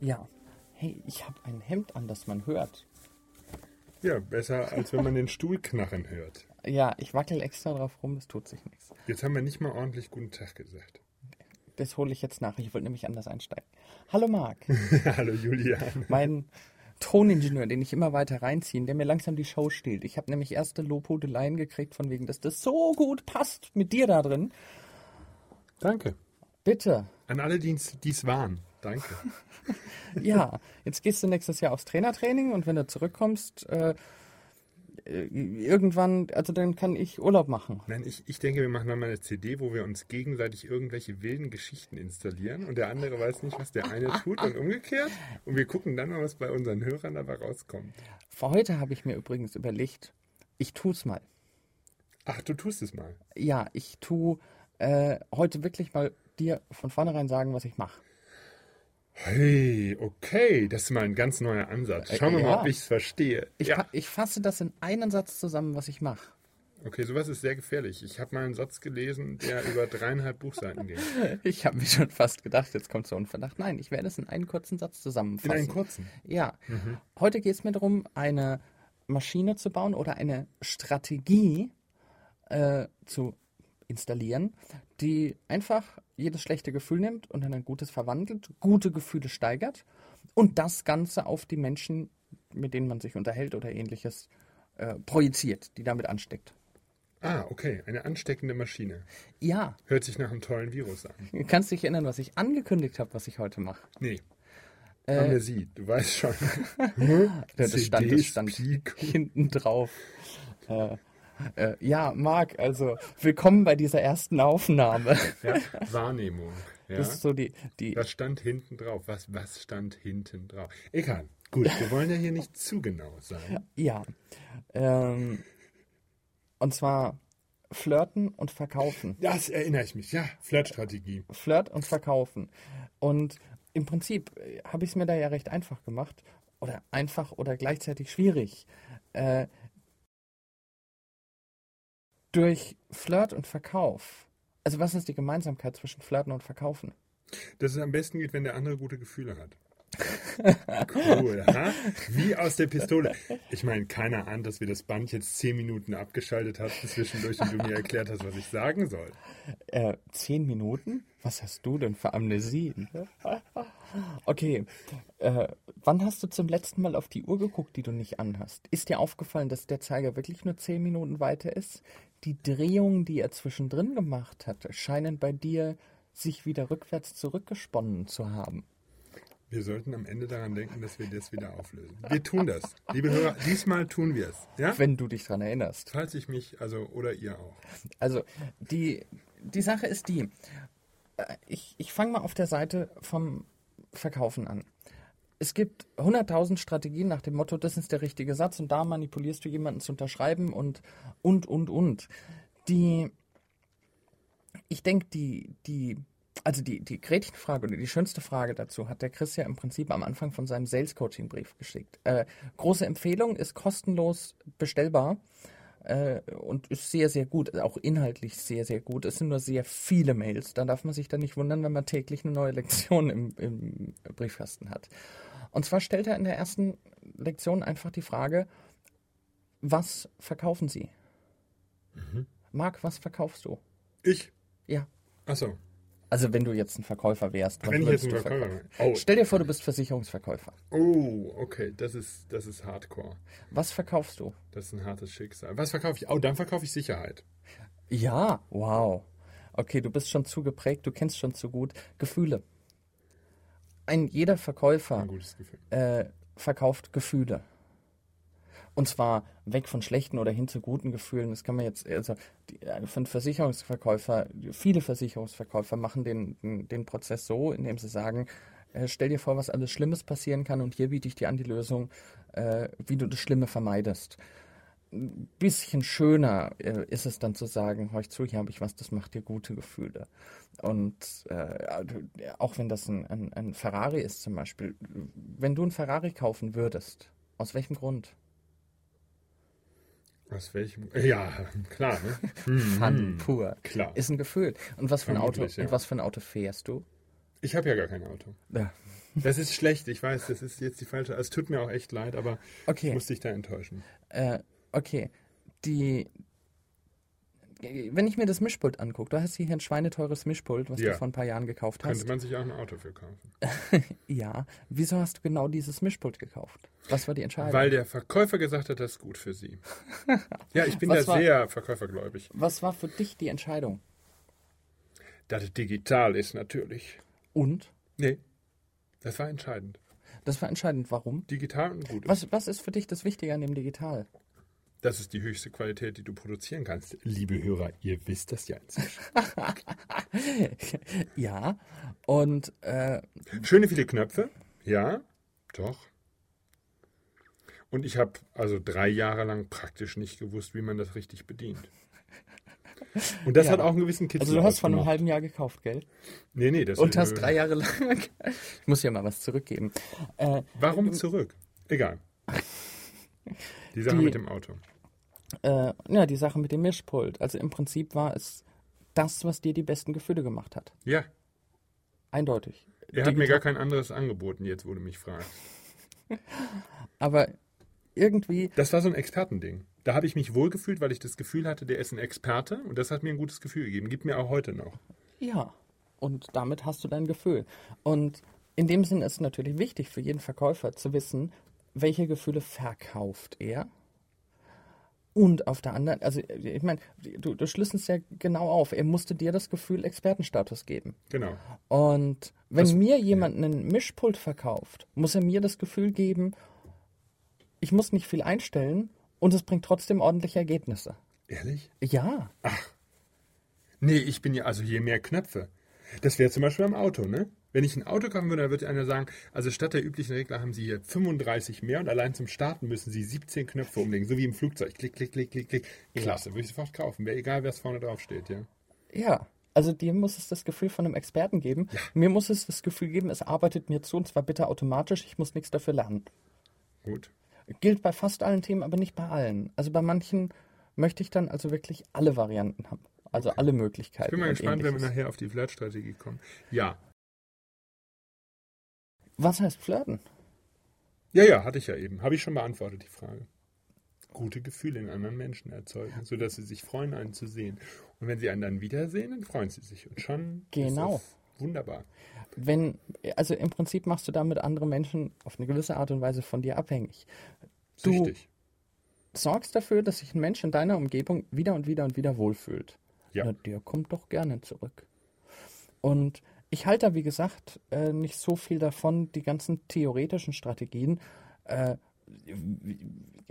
Ja. Hey, ich habe ein Hemd an, das man hört. Ja, besser als wenn man den Stuhl knarren hört. Ja, ich wackel extra drauf rum, es tut sich nichts. Jetzt haben wir nicht mal ordentlich guten Tag gesagt. Das hole ich jetzt nach. Ich wollte nämlich anders einsteigen. Hallo Marc, Hallo Julian. mein Toningenieur, den ich immer weiter reinziehen, der mir langsam die Show stiehlt. Ich habe nämlich erste Lobhudeleien gekriegt von wegen, dass das so gut passt mit dir da drin. Danke. Bitte. An alle, die es waren. Danke. Ja, jetzt gehst du nächstes Jahr aufs Trainertraining und wenn du zurückkommst, äh, äh, irgendwann, also dann kann ich Urlaub machen. Nein, ich, ich denke, wir machen dann mal eine CD, wo wir uns gegenseitig irgendwelche wilden Geschichten installieren und der andere weiß nicht, was der eine tut und umgekehrt. Und wir gucken dann mal, was bei unseren Hörern dabei rauskommt. Für heute habe ich mir übrigens überlegt, ich tu's mal. Ach, du tust es mal. Ja, ich tu äh, heute wirklich mal dir von vornherein sagen, was ich mache. Hey, okay, das ist mal ein ganz neuer Ansatz. Schauen wir Äh, mal, ja. ob ich es verstehe. Ich, ja. ich fasse das in einen Satz zusammen, was ich mache. Okay, sowas ist sehr gefährlich. Ich habe mal einen Satz gelesen, der über dreieinhalb Buchseiten ging. Ich habe mir schon fast gedacht, jetzt kommt so ein Verdacht. Nein, ich werde es in einen kurzen Satz In zusammenfassen. einen kurzen. Ja, heute geht es mir darum, eine Maschine zu bauen oder eine Strategie äh, zu installieren, die einfach jedes schlechte Gefühl nimmt und in ein gutes verwandelt, gute Gefühle steigert und das Ganze auf die Menschen, mit denen man sich unterhält oder ähnliches, äh, projiziert, die damit ansteckt. Ah, okay, eine ansteckende Maschine. Ja, Hört sich nach einem tollen Virus an. du kannst dich erinnern, was ich angekündigt habe, was ich heute mache. Nee. Äh, Amnesie, du weißt schon. Ja, Das stand, das stand hinten drauf. Äh, äh, ja, Marc, also willkommen bei dieser ersten Aufnahme. Ja, Wahrnehmung. Ja. Das ist so die, die Was stand hinten drauf? Was, was stand hinten drauf? Egal. Gut, wir wollen ja hier nicht zu genau sein. ja. Ähm, und zwar flirten und verkaufen. Das erinnere ich mich. Ja, Flirtstrategie. Flirt und verkaufen. Und im Prinzip äh, habe ich es mir da ja recht einfach gemacht. Oder einfach oder gleichzeitig schwierig. Äh, durch Flirt und Verkauf. Also was ist die Gemeinsamkeit zwischen Flirten und Verkaufen? Dass es am besten geht, wenn der andere gute Gefühle hat. Cool, ha? Wie aus der Pistole. Ich meine, keiner ahnt, dass wir das Band jetzt zehn Minuten abgeschaltet hatten zwischendurch und du mir erklärt hast, was ich sagen soll. Äh, zehn Minuten? Was hast du denn für Amnesien? Okay. Äh, wann hast du zum letzten Mal auf die Uhr geguckt, die du nicht anhast? Ist dir aufgefallen, dass der Zeiger wirklich nur zehn Minuten weiter ist? Die Drehungen, die er zwischendrin gemacht hat, scheinen bei dir sich wieder rückwärts zurückgesponnen zu haben. Wir sollten am Ende daran denken, dass wir das wieder auflösen. Wir tun das. Liebe Hörer, diesmal tun wir es. Ja? Wenn du dich dran erinnerst. Falls ich mich, also, oder ihr auch. Also, die, die Sache ist die. Äh, Ich, ich fange mal auf der Seite vom Verkaufen an. Es gibt 100.000 Strategien nach dem Motto, das ist der richtige Satz und da manipulierst du jemanden zu unterschreiben und, und, und, und. Die, ich denke, die, die, also die, die Gretchenfrage oder die schönste Frage dazu hat der Chris ja im Prinzip am Anfang von seinem Sales Coaching Brief geschickt. Äh, große Empfehlung, ist kostenlos bestellbar äh, und ist sehr, sehr gut, auch inhaltlich sehr, sehr gut. Es sind nur sehr viele Mails. Da darf man sich dann nicht wundern, wenn man täglich eine neue Lektion im, im Briefkasten hat. Und zwar stellt er in der ersten Lektion einfach die Frage, was verkaufen Sie? Marc, was verkaufst du? Ich? Ja. Achso. Also wenn du jetzt ein Verkäufer wärst, was Wenn ich jetzt ein du Verkäufer. Oh. Stell dir vor, du bist Versicherungsverkäufer. Oh, okay, das ist, das ist Hardcore. Was verkaufst du? Das ist ein hartes Schicksal. Was verkaufe ich? Oh, dann verkaufe ich Sicherheit. Ja, wow. Okay, du bist schon zu geprägt, du kennst schon zu gut Gefühle. Ein jeder Verkäufer Ein äh, verkauft Gefühle. Und zwar weg von schlechten oder hin zu guten Gefühlen. Das kann man jetzt, also die, äh, von Versicherungsverkäufer, viele Versicherungsverkäufer machen den, den, den Prozess so, indem sie sagen, äh, stell dir vor, was alles Schlimmes passieren kann und hier biete ich dir an die Lösung, äh, wie du das Schlimme vermeidest. Ein bisschen schöner äh, ist es dann zu sagen, hör ich zu, hier habe ich was, das macht dir gute Gefühle. Und äh, auch wenn das ein, ein, ein Ferrari ist zum Beispiel, wenn du ein Ferrari kaufen würdest, aus welchem Grund? Aus welchem? Ja, klar, ne? Fun pur. klar. Ist ein Gefühl. Und was für ein Auto, ja. und was für ein Auto fährst du? Ich habe ja gar kein Auto. Ja. Das ist schlecht, ich weiß, das ist jetzt die falsche. Es tut mir auch echt leid, aber Okay. ich muss dich da enttäuschen. Äh, okay. Die. Wenn ich mir das Mischpult angucke, du hast hier ein schweineteures Mischpult, was Ja. du vor ein paar Jahren gekauft hast. Könnte man sich auch ein Auto für kaufen. Ja. Wieso hast du genau dieses Mischpult gekauft? Was war die Entscheidung? Weil der Verkäufer gesagt hat, das ist gut für sie. Ja, ich bin Was da war- sehr verkäufergläubig. Was war für dich die Entscheidung? Dass es digital ist natürlich. Und? Nee, das war entscheidend. Das war entscheidend. Warum? Digital und gut. Was, was ist für dich das Wichtige an dem Digital? Das ist die höchste Qualität, die du produzieren kannst. Liebe Hörer, ihr wisst das ja inzwischen. ja. Und äh, Schöne viele Knöpfe. Ja, doch. Und ich habe also drei Jahre lang praktisch nicht gewusst, wie man das richtig bedient. Und das Ja. hat auch einen gewissen Kitzel also du hast vor einem halben Jahr gekauft, gell? Nee, nee, das Und hast äh, drei Jahre lang. Ich muss ja mal was zurückgeben. Äh, Warum zurück? Egal. Die Sache Die- mit dem Auto. äh, ja, die Sache mit dem Mischpult. Also im Prinzip war es das, was dir die besten Gefühle gemacht hat. Ja, Eindeutig. er hat mir gar kein anderes angeboten, jetzt wo du mich fragst. Aber irgendwie, Das war so ein Expertending. Da habe ich mich wohlgefühlt, weil ich das Gefühl hatte, der ist ein Experte und das hat mir ein gutes Gefühl gegeben. Gibt mir auch heute noch. ja. Und damit hast du dein Gefühl. Und in dem Sinn ist es natürlich wichtig für jeden Verkäufer zu wissen, welche Gefühle verkauft er. Und auf der anderen, also ich meine, du, du schlüsselst ja genau auf. Er musste dir das Gefühl Expertenstatus geben. Genau. Und wenn Das- mir jemand einen Mischpult verkauft, muss er mir das Gefühl geben, ich muss nicht viel einstellen und es bringt trotzdem ordentliche Ergebnisse. Ehrlich? Ja, Nee, ich bin ja, also je mehr Knöpfe. Das wäre zum Beispiel am Auto, ne? Wenn ich ein Auto kaufen würde, dann würde einer sagen, also statt der üblichen Regler haben Sie hier 35 mehr und allein zum Starten müssen Sie 17 Knöpfe umlegen, so wie im Flugzeug. Klick, klick, klick, klick, klick. Klasse, würde ich sofort kaufen. Wäre egal, wer es vorne drauf steht, ja. ja. Also dir muss es das Gefühl von einem Experten geben. Mir muss es das Gefühl geben, es arbeitet mir zu und zwar bitte automatisch, ich muss nichts dafür lernen. Gut. Gilt bei fast allen Themen, aber nicht bei allen. Also bei manchen möchte ich dann also wirklich alle Varianten haben. Also alle Möglichkeiten. Ich bin mal gespannt, wenn wir ähnliches. nachher auf die Flirt-Strategie kommen. Ja. Was heißt flirten? Ja, ja, hatte ich ja eben. Habe ich schon beantwortet, die Frage. Gute Gefühle in anderen Menschen erzeugen, sodass sie sich freuen, einen zu sehen. Und wenn sie einen dann wiedersehen, dann freuen sie sich. Und schon Genau. ist das wunderbar. wenn, also im Prinzip machst du damit andere Menschen auf eine gewisse Art und Weise von dir abhängig. Du Süchtig. sorgst dafür, dass sich ein Mensch in deiner Umgebung wieder und wieder und wieder wohlfühlt. Ja. Na, der kommt doch gerne zurück. Und ich halte da, wie gesagt, äh, nicht so viel davon, die ganzen theoretischen Strategien. Äh,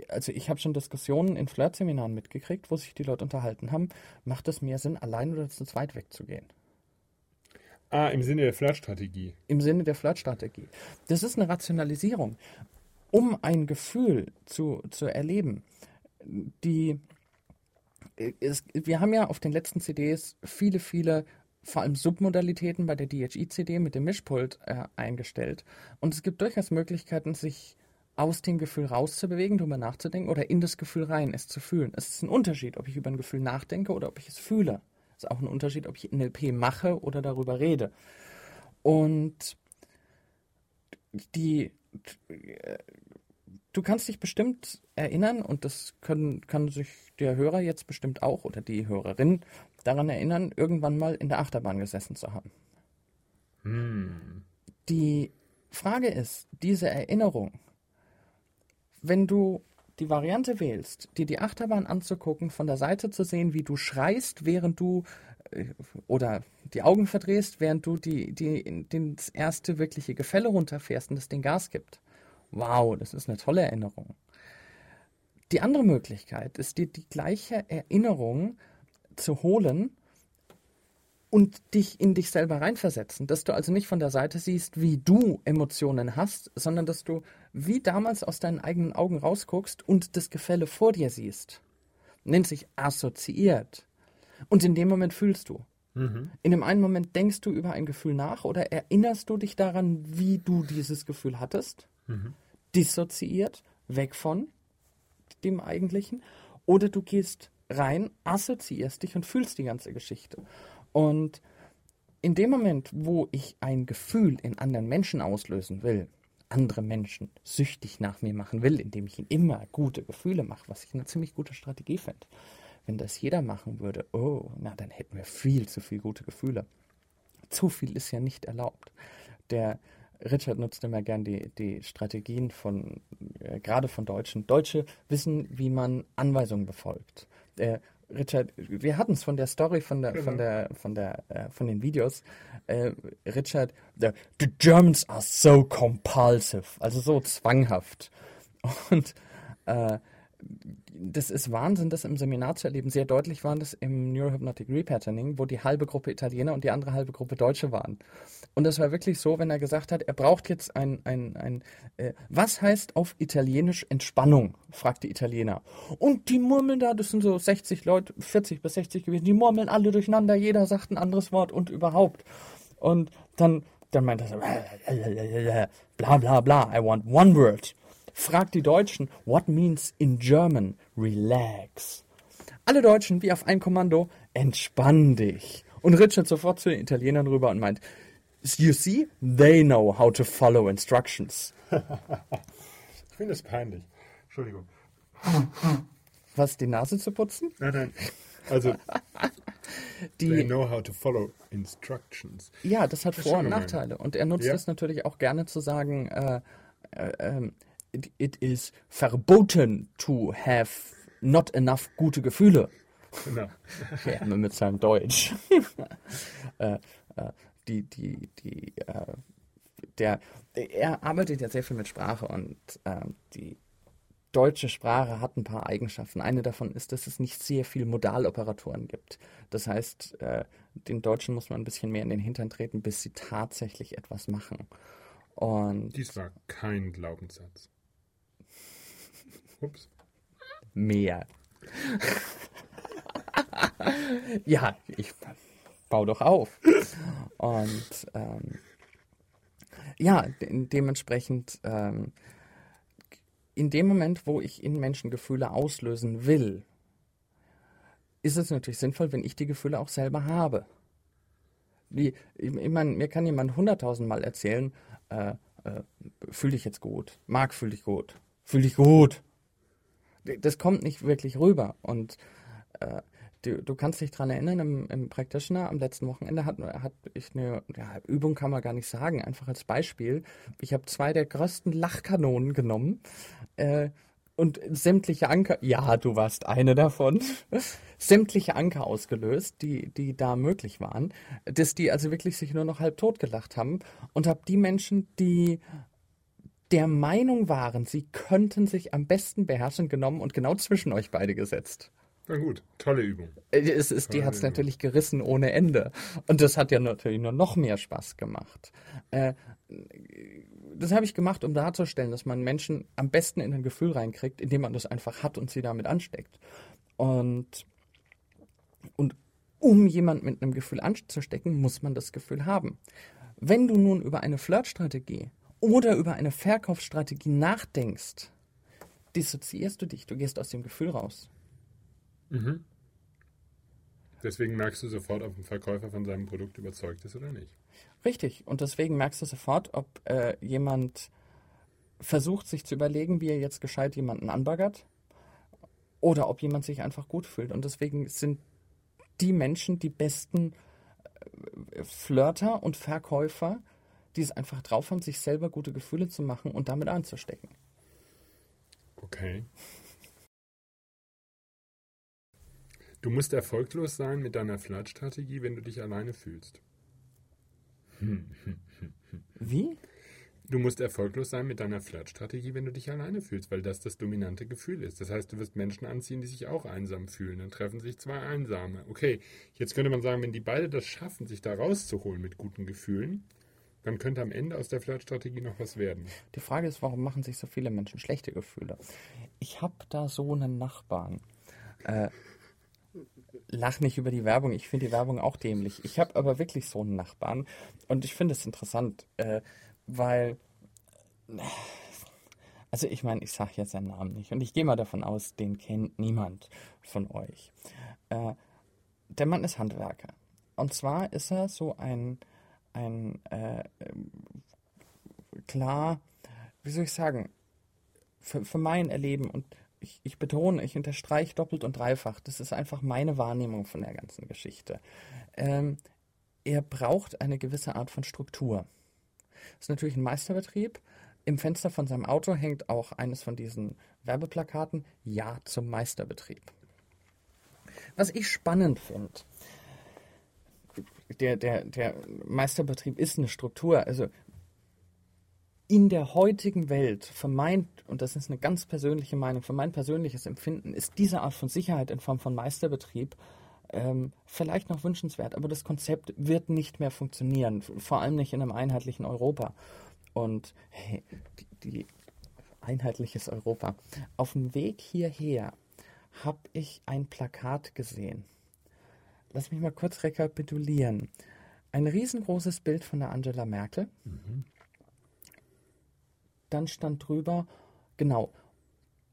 also ich habe schon Diskussionen in Flirtseminaren mitgekriegt, wo sich die Leute unterhalten haben, macht es mehr Sinn, allein oder zu zweit wegzugehen? Ah, im Sinne der Flirt-Strategie. im Sinne der Flirtstrategie. Das ist eine Rationalisierung. Um ein Gefühl zu, zu erleben, die es, wir haben ja auf den letzten CDs viele, viele, vor allem Submodalitäten bei der DHI-CD mit dem Mischpult äh, eingestellt. Und es gibt durchaus Möglichkeiten, sich aus dem Gefühl rauszubewegen, darüber nachzudenken oder in das Gefühl rein, es zu fühlen. Es ist ein Unterschied, ob ich über ein Gefühl nachdenke oder ob ich es fühle. Es ist auch ein Unterschied, ob ich NLP mache oder darüber rede. Und die, du kannst dich bestimmt erinnern, und das können, kann sich der Hörer jetzt bestimmt auch oder die Hörerin daran erinnern, irgendwann mal in der Achterbahn gesessen zu haben. Die Frage ist, diese Erinnerung, wenn du die Variante wählst, dir die Achterbahn anzugucken, von der Seite zu sehen, wie du schreist, während du äh, oder die Augen verdrehst, während du die, die, die, das erste wirkliche Gefälle runterfährst und das den Gas gibt. Wow, das ist eine tolle Erinnerung. Die andere Möglichkeit ist dir die gleiche Erinnerung zu holen und dich in dich selber reinversetzen, dass du also nicht von der Seite siehst, wie du Emotionen hast, sondern dass du wie damals aus deinen eigenen Augen rausguckst und das Gefälle vor dir siehst. Nennt sich assoziiert. Und in dem Moment fühlst du. In dem einen Moment denkst du über ein Gefühl nach oder erinnerst du dich daran, wie du dieses Gefühl hattest, dissoziiert, weg von dem Eigentlichen, oder du gehst rein, assoziierst dich und fühlst die ganze Geschichte. Und in dem Moment, wo ich ein Gefühl in anderen Menschen auslösen will, andere Menschen süchtig nach mir machen will, indem ich ihnen immer gute Gefühle mache, was ich eine ziemlich gute Strategie finde. Wenn das jeder machen würde, oh, na, dann hätten wir viel zu viel gute Gefühle. Zu viel ist ja nicht erlaubt. Der Richard nutzt immer gern die, die Strategien von, äh, gerade von Deutschen. Deutsche wissen, wie man Anweisungen befolgt. Der Richard, wir hatten es von der Story, von der, von der, von der, äh, von den Videos. Äh, Richard, the, the Germans are so compulsive, also so zwanghaft. Und äh, das ist Wahnsinn, das im Seminar zu erleben. Sehr deutlich war das im Neurohypnotic Repatterning, wo die halbe Gruppe Italiener und die andere halbe Gruppe Deutsche waren. Und das war wirklich so, wenn er gesagt hat, er braucht jetzt ein, ein, ein äh, was heißt auf Italienisch Entspannung? fragt die Italiener. Und die murmeln da, das sind so 60 Leute, 40 bis 60 gewesen, die murmeln alle durcheinander, jeder sagt ein anderes Wort und überhaupt. Und dann, dann meint er so, bla bla bla, I want one word. Fragt die Deutschen, what means in German relax? Alle Deutschen wie auf ein Kommando, entspann dich. Und Richard sofort zu den Italienern rüber und meint, you see, they know how to follow instructions. ich finde es peinlich. Entschuldigung. Was, die Nase zu putzen? Nein, nein. Also, die, they know how to follow instructions. Ja, das hat Vor- und Nachteile. Und er nutzt ja. das natürlich auch gerne zu sagen, äh, äh, ähm, it, it is verboten to have not enough gute Gefühle. Genau. ja, mit seinem Deutsch. äh, äh, die, die, die, äh, der, er arbeitet ja sehr viel mit Sprache und äh, die deutsche Sprache hat ein paar Eigenschaften. Eine davon ist, dass es nicht sehr viele Modaloperatoren gibt. Das heißt, äh, den Deutschen muss man ein bisschen mehr in den Hintern treten, bis sie tatsächlich etwas machen. Und Dies war kein Glaubenssatz. Ups. Mehr. ja, ich baue doch auf. Und ähm, ja, de dementsprechend, ähm, in dem Moment, wo ich in Menschen Gefühle auslösen will, ist es natürlich sinnvoll, wenn ich die Gefühle auch selber habe. Die, ich, ich meine, mir kann jemand hunderttausendmal erzählen, äh, äh, fühl dich jetzt gut, mag fühl dich gut, fühl dich gut das kommt nicht wirklich rüber. Und äh, du, du, kannst dich daran erinnern, im, im, Practitioner am letzten Wochenende hat, hat ich eine ja, Übung, kann man gar nicht sagen, einfach als Beispiel. Ich habe zwei der größten Lachkanonen genommen. Äh, und sämtliche Anker, ja, du warst eine davon, sämtliche Anker ausgelöst, die, die da möglich waren, dass die also wirklich sich nur noch halb tot gelacht haben und habe die Menschen, die der Meinung waren, sie könnten sich am besten beherrschen, genommen und genau zwischen euch beide gesetzt. Na gut, tolle Übung. Äh, es ist, die hat es natürlich gerissen ohne Ende. Und das hat ja natürlich nur noch mehr Spaß gemacht. Äh, das habe ich gemacht, um darzustellen, dass man Menschen am besten in ein Gefühl reinkriegt, indem man das einfach hat und sie damit ansteckt. Und, und um jemand mit einem Gefühl anzustecken, muss man das Gefühl haben. Wenn du nun über eine Flirtstrategie oder über eine Verkaufsstrategie nachdenkst, dissoziierst du dich, du gehst aus dem Gefühl raus. Mhm. Deswegen merkst du sofort, ob ein Verkäufer von seinem Produkt überzeugt ist oder nicht. Richtig. Und deswegen merkst du sofort, ob äh, jemand versucht, sich zu überlegen, wie er jetzt gescheit jemanden anbaggert oder ob jemand sich einfach gut fühlt. Und deswegen sind die Menschen die besten äh, Flirter und Verkäufer, die es einfach drauf haben, sich selber gute Gefühle zu machen und damit anzustecken. Okay. Du musst erfolglos sein mit deiner Flirtstrategie, wenn du dich alleine fühlst. Wie? Du musst erfolglos sein mit deiner Flirtstrategie, wenn du dich alleine fühlst, weil das das dominante Gefühl ist. Das heißt, du wirst Menschen anziehen, die sich auch einsam fühlen. Dann treffen sich zwei Einsame. Okay, jetzt könnte man sagen, wenn die beide das schaffen, sich da rauszuholen mit guten Gefühlen, dann könnte am Ende aus der Flirtstrategie noch was werden. Die Frage ist, warum machen sich so viele Menschen schlechte Gefühle? Ich habe da so einen Nachbarn. Äh, lach nicht über die Werbung. Ich finde die Werbung auch dämlich. Ich habe aber wirklich so einen Nachbarn und ich finde es interessant, äh, weil. Also ich meine, ich sage jetzt seinen Namen nicht und ich gehe mal davon aus, den kennt niemand von euch. Äh, der Mann ist Handwerker und zwar ist er so ein, ein äh, klar, wie soll ich sagen, für, für mein Erleben und ich, ich betone, ich unterstreiche doppelt und dreifach, das ist einfach meine Wahrnehmung von der ganzen Geschichte. Ähm, er braucht eine gewisse Art von Struktur. Das ist natürlich ein Meisterbetrieb. Im Fenster von seinem Auto hängt auch eines von diesen Werbeplakaten Ja zum Meisterbetrieb. Was ich spannend finde, der, der, der Meisterbetrieb ist eine Struktur. Also in der heutigen Welt, für mein, und das ist eine ganz persönliche Meinung, für mein persönliches Empfinden, ist diese Art von Sicherheit in Form von Meisterbetrieb ähm, vielleicht noch wünschenswert, aber das Konzept wird nicht mehr funktionieren, vor allem nicht in einem einheitlichen Europa. Und hey, die, die einheitliches Europa. Auf dem Weg hierher habe ich ein Plakat gesehen. Lass mich mal kurz rekapitulieren. Ein riesengroßes Bild von der Angela Merkel. Mhm dann stand drüber, genau,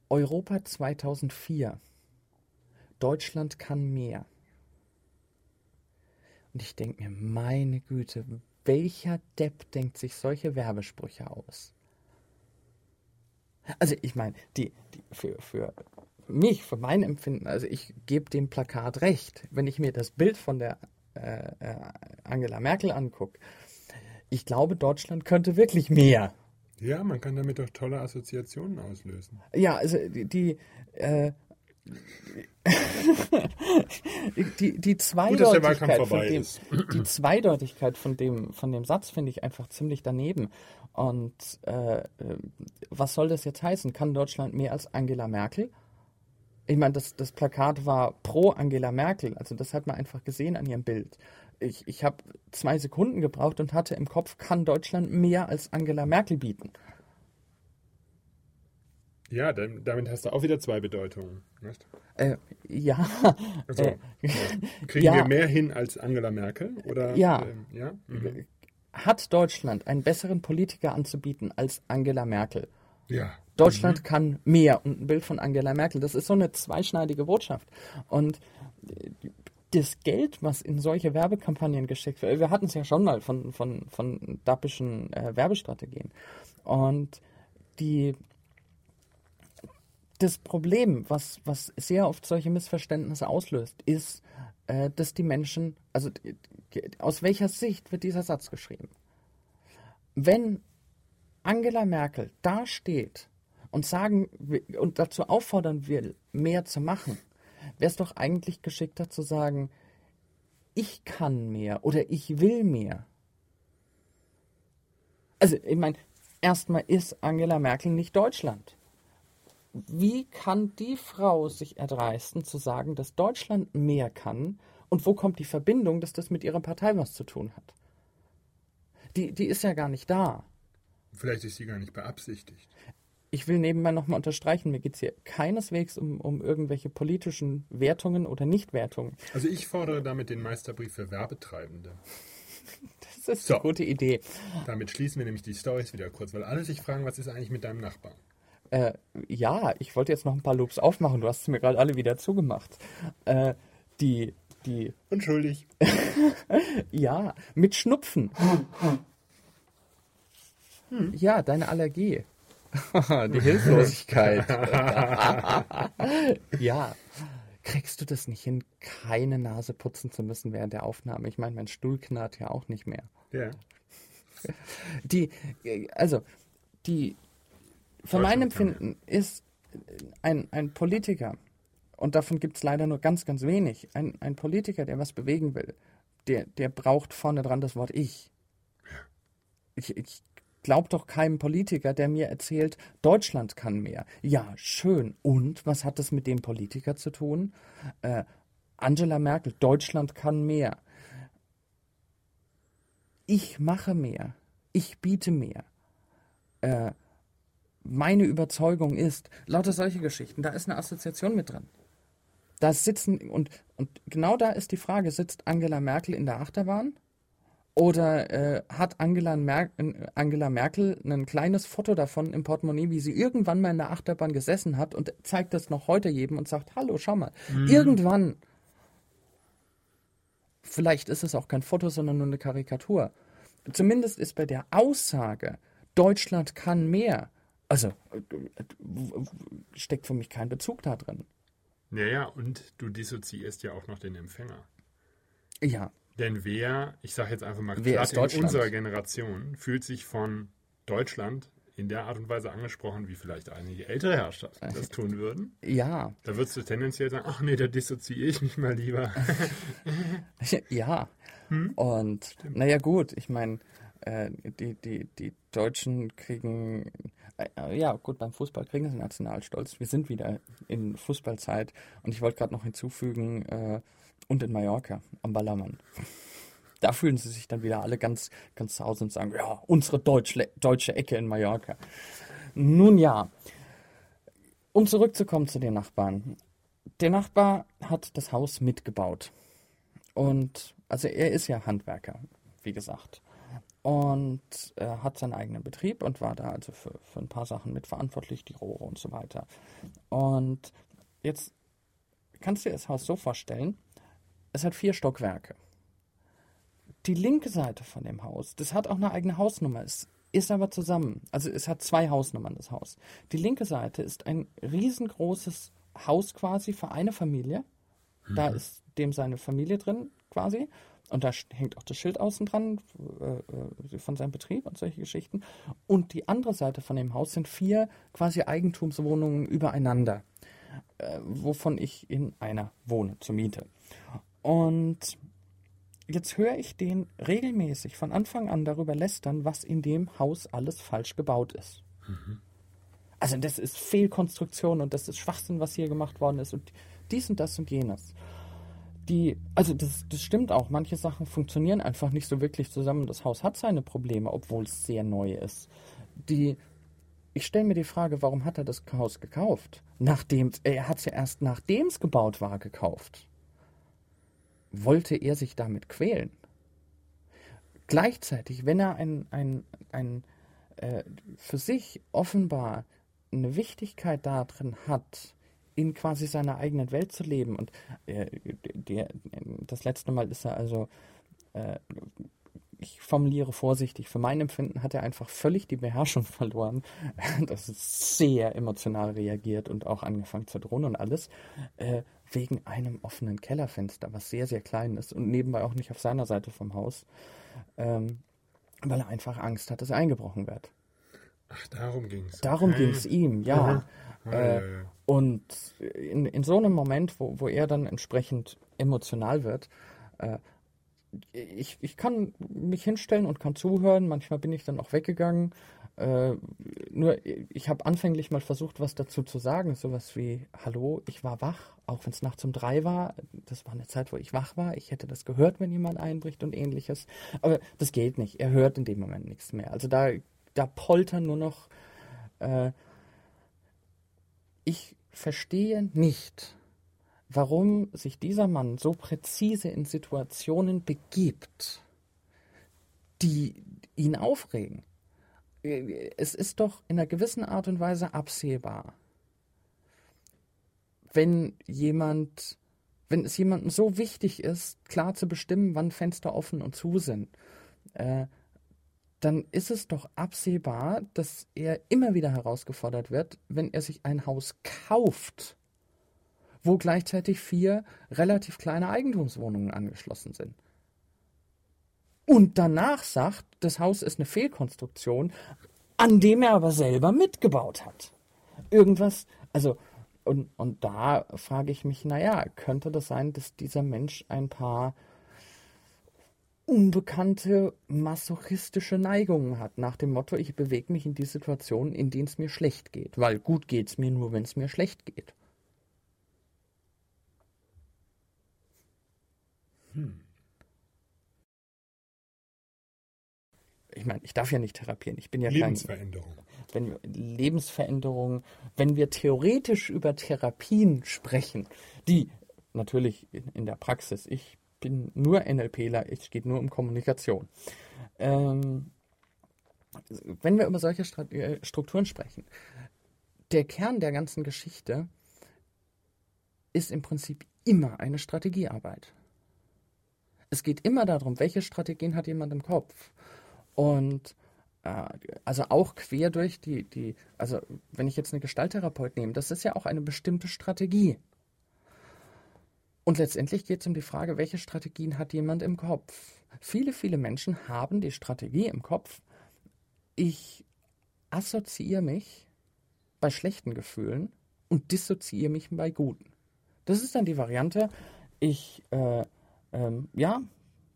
Europa 2004. Deutschland kann mehr. Und ich denke mir, meine Güte, welcher Depp denkt sich solche Werbesprüche aus? Also ich meine, die, die für, für mich, für mein Empfinden, also ich gebe dem Plakat recht, wenn ich mir das Bild von der äh, äh Angela Merkel angucke. Ich glaube, Deutschland könnte wirklich mehr. Ja, man kann damit doch tolle Assoziationen auslösen. Ja, also die, die äh, die, die Zweideutigkeit Gut, von dem, die Zweideutigkeit von dem, von dem Satz finde ich einfach ziemlich daneben. Und äh, was soll das jetzt heißen? Kann Deutschland mehr als Angela Merkel? Ich meine, das, das Plakat war pro Angela Merkel, also das hat man einfach gesehen an ihrem Bild ich, ich habe zwei Sekunden gebraucht und hatte im Kopf, kann Deutschland mehr als Angela Merkel bieten? Ja, damit hast du auch wieder zwei Bedeutungen. Äh, ja. Also, äh, kriegen ja. wir mehr hin als Angela Merkel? Oder, ja. Äh, ja? Mhm. Hat Deutschland einen besseren Politiker anzubieten als Angela Merkel? Ja. Deutschland mhm. kann mehr und ein Bild von Angela Merkel. Das ist so eine zweischneidige Botschaft. Und äh, das Geld, was in solche Werbekampagnen geschickt wird, wir hatten es ja schon mal von, von, von dappischen äh, Werbestrategien. Und die, das Problem, was, was sehr oft solche Missverständnisse auslöst, ist, äh, dass die Menschen, also die, aus welcher Sicht wird dieser Satz geschrieben? Wenn Angela Merkel da steht und sagen und dazu auffordern will, mehr zu machen, wäre es doch eigentlich geschickter zu sagen, ich kann mehr oder ich will mehr. Also, ich meine, erstmal ist Angela Merkel nicht Deutschland. Wie kann die Frau sich erdreisten zu sagen, dass Deutschland mehr kann und wo kommt die Verbindung, dass das mit ihrer Partei was zu tun hat? Die, die ist ja gar nicht da. Vielleicht ist sie gar nicht beabsichtigt ich will nebenbei nochmal unterstreichen, mir geht es hier keineswegs um, um irgendwelche politischen Wertungen oder Nichtwertungen. Also ich fordere damit den Meisterbrief für Werbetreibende. Das ist so. eine gute Idee. Damit schließen wir nämlich die Stories wieder kurz, weil alle sich fragen, was ist eigentlich mit deinem Nachbarn? Äh, ja, ich wollte jetzt noch ein paar Loops aufmachen, du hast es mir gerade alle wieder zugemacht. Äh, die, die... Unschuldig. ja, mit Schnupfen. Hm. Ja, deine Allergie. Die Hilflosigkeit. ja. Kriegst du das nicht hin, keine Nase putzen zu müssen während der Aufnahme? Ich meine, mein Stuhl knarrt ja auch nicht mehr. Ja. Die, also, die, für mein Empfinden ist ein, ein Politiker, und davon gibt es leider nur ganz, ganz wenig, ein, ein Politiker, der was bewegen will, der, der braucht vorne dran das Wort Ich. Ich, ich Glaub doch keinem Politiker, der mir erzählt, Deutschland kann mehr. Ja, schön. Und was hat das mit dem Politiker zu tun? Äh, Angela Merkel, Deutschland kann mehr. Ich mache mehr. Ich biete mehr. Äh, meine Überzeugung ist, lauter solche Geschichten, da ist eine Assoziation mit drin. Da sitzen, und, und genau da ist die Frage, sitzt Angela Merkel in der Achterbahn oder äh, hat Angela, Mer Angela, Merkel ein kleines Foto davon im Portemonnaie, wie sie irgendwann mal in der Achterbahn gesessen hat und zeigt das noch heute jedem und sagt, hallo, schau mal. Mhm. Irgendwann Vielleicht ist es auch kein Foto, sondern nur eine Karikatur. Zumindest ist bei der Aussage, Deutschland kann mehr, also steckt für mich kein Bezug da drin. Naja, und du dissoziierst ja auch noch den Empfänger. Ja. Denn wer, ich sage jetzt einfach mal, wer in unserer Generation fühlt sich von Deutschland in der Art und Weise angesprochen, wie vielleicht einige ältere Herrschaften das tun würden. Ja. Da würdest du tendenziell sagen, ach nee, da dissoziiere ich mich mal lieber. ja. Hm? Und naja gut, ich meine, äh, die, die, die Deutschen kriegen, äh, ja gut, beim Fußball kriegen sie Nationalstolz. Wir sind wieder in Fußballzeit und ich wollte gerade noch hinzufügen, äh, und in Mallorca am Ballermann da fühlen sie sich dann wieder alle ganz, ganz zu Hause und sagen, ja, unsere deutsche, deutsche Ecke in Mallorca. Nun ja, um zurückzukommen zu den Nachbarn. Der Nachbar hat das Haus mitgebaut. Und, also er ist ja Handwerker, wie gesagt. Und er hat seinen eigenen Betrieb und war da also für, für ein paar Sachen mitverantwortlich, die Rohre und so weiter. Und jetzt kannst du dir das Haus so vorstellen, es hat vier Stockwerke die linke Seite von dem Haus, das hat auch eine eigene Hausnummer, es ist aber zusammen. Also es hat zwei Hausnummern, das Haus. Die linke Seite ist ein riesengroßes Haus quasi für eine Familie. Da mhm. ist dem seine Familie drin quasi. Und da hängt auch das Schild außen dran äh, äh, von seinem Betrieb und solche Geschichten. Und die andere Seite von dem Haus sind vier quasi Eigentumswohnungen übereinander, äh, wovon ich in einer wohne zur Miete. Und jetzt höre ich den regelmäßig von Anfang an darüber lästern, was in dem Haus alles falsch gebaut ist. Mhm. Also das ist Fehlkonstruktion und das ist Schwachsinn, was hier gemacht worden ist und dies und das und jenes. Die, also das, das stimmt auch, manche Sachen funktionieren einfach nicht so wirklich zusammen. Das Haus hat seine Probleme, obwohl es sehr neu ist. Die, ich stelle mir die Frage, warum hat er das Haus gekauft? Nachdem, er hat es ja erst nachdem es gebaut war gekauft wollte er sich damit quälen. Gleichzeitig, wenn er ein, ein, ein äh, für sich offenbar eine Wichtigkeit darin hat, in quasi seiner eigenen Welt zu leben. Und äh, der, das letzte Mal ist er also, äh, ich formuliere vorsichtig, für mein Empfinden hat er einfach völlig die Beherrschung verloren. Das ist sehr emotional reagiert und auch angefangen zu drohen und alles. Äh, wegen einem offenen Kellerfenster, was sehr, sehr klein ist und nebenbei auch nicht auf seiner Seite vom Haus, ähm, weil er einfach Angst hat, dass er eingebrochen wird. Ach, darum ging es. Darum okay. ging es ihm, ja. Mhm. Äh, und in, in so einem Moment, wo, wo er dann entsprechend emotional wird, äh, ich, ich kann mich hinstellen und kann zuhören. Manchmal bin ich dann auch weggegangen. Äh, nur, ich habe anfänglich mal versucht, was dazu zu sagen. Sowas wie, hallo, ich war wach, auch wenn es nachts um drei war. Das war eine Zeit, wo ich wach war. Ich hätte das gehört, wenn jemand einbricht und ähnliches. Aber das geht nicht. Er hört in dem Moment nichts mehr. Also da, da poltern nur noch. Äh, ich verstehe nicht, warum sich dieser Mann so präzise in Situationen begibt, die ihn aufregen. Es ist doch in einer gewissen Art und Weise absehbar, wenn jemand, wenn es jemandem so wichtig ist, klar zu bestimmen, wann Fenster offen und zu sind, äh, dann ist es doch absehbar, dass er immer wieder herausgefordert wird, wenn er sich ein Haus kauft wo gleichzeitig vier relativ kleine Eigentumswohnungen angeschlossen sind. Und danach sagt, das Haus ist eine Fehlkonstruktion, an dem er aber selber mitgebaut hat. Irgendwas, also, und, und da frage ich mich, naja, könnte das sein, dass dieser Mensch ein paar unbekannte masochistische Neigungen hat, nach dem Motto, ich bewege mich in die Situationen, in denen es mir schlecht geht, weil gut geht es mir nur, wenn es mir schlecht geht. Hm. Ich meine, ich darf ja nicht therapieren. Ich bin ja Lebensveränderung. Kein, wenn Lebensveränderung, wenn wir theoretisch über Therapien sprechen, die natürlich in, in der Praxis, ich bin nur NLPler, es geht nur um Kommunikation. Ähm, wenn wir über solche äh, Strukturen sprechen, der Kern der ganzen Geschichte ist im Prinzip immer eine Strategiearbeit. Es geht immer darum, welche Strategien hat jemand im Kopf. Und äh, also auch quer durch die, die, also wenn ich jetzt eine Gestalttherapeut nehme, das ist ja auch eine bestimmte Strategie. Und letztendlich geht es um die Frage, welche Strategien hat jemand im Kopf? Viele, viele Menschen haben die Strategie im Kopf, ich assoziiere mich bei schlechten Gefühlen und dissoziiere mich bei guten. Das ist dann die Variante, ich, äh, ähm, ja,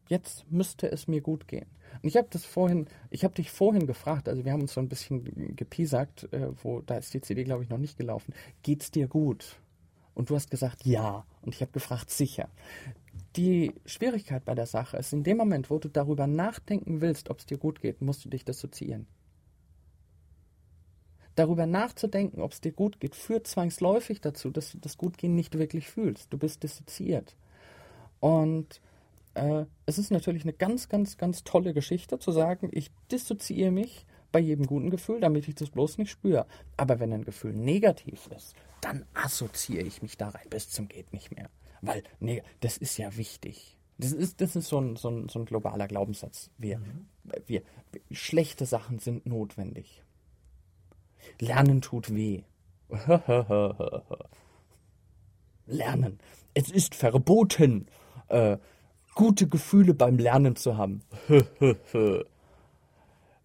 jetzt müsste es mir gut gehen. Und ich habe das vorhin, ich habe dich vorhin gefragt, also wir haben uns so ein bisschen gepiesackt, äh, wo, da ist die CD, glaube ich, noch nicht gelaufen. Geht's dir gut? Und du hast gesagt, ja. Und ich habe gefragt, sicher. Die Schwierigkeit bei der Sache ist, in dem Moment, wo du darüber nachdenken willst, ob es dir gut geht, musst du dich dissoziieren. Darüber nachzudenken, ob es dir gut geht, führt zwangsläufig dazu, dass du das Gutgehen nicht wirklich fühlst. Du bist dissoziiert. Und äh, es ist natürlich eine ganz, ganz, ganz tolle Geschichte zu sagen, ich dissoziiere mich bei jedem guten Gefühl, damit ich das bloß nicht spüre. Aber wenn ein Gefühl negativ ist, dann assoziiere ich mich da rein bis zum geht nicht mehr. Weil, nee, das ist ja wichtig. Das ist, das ist so, ein, so, ein, so ein globaler Glaubenssatz. Wir, mhm. wir, schlechte Sachen sind notwendig. Lernen tut weh. Lernen. Es ist verboten. Äh, gute Gefühle beim Lernen zu haben.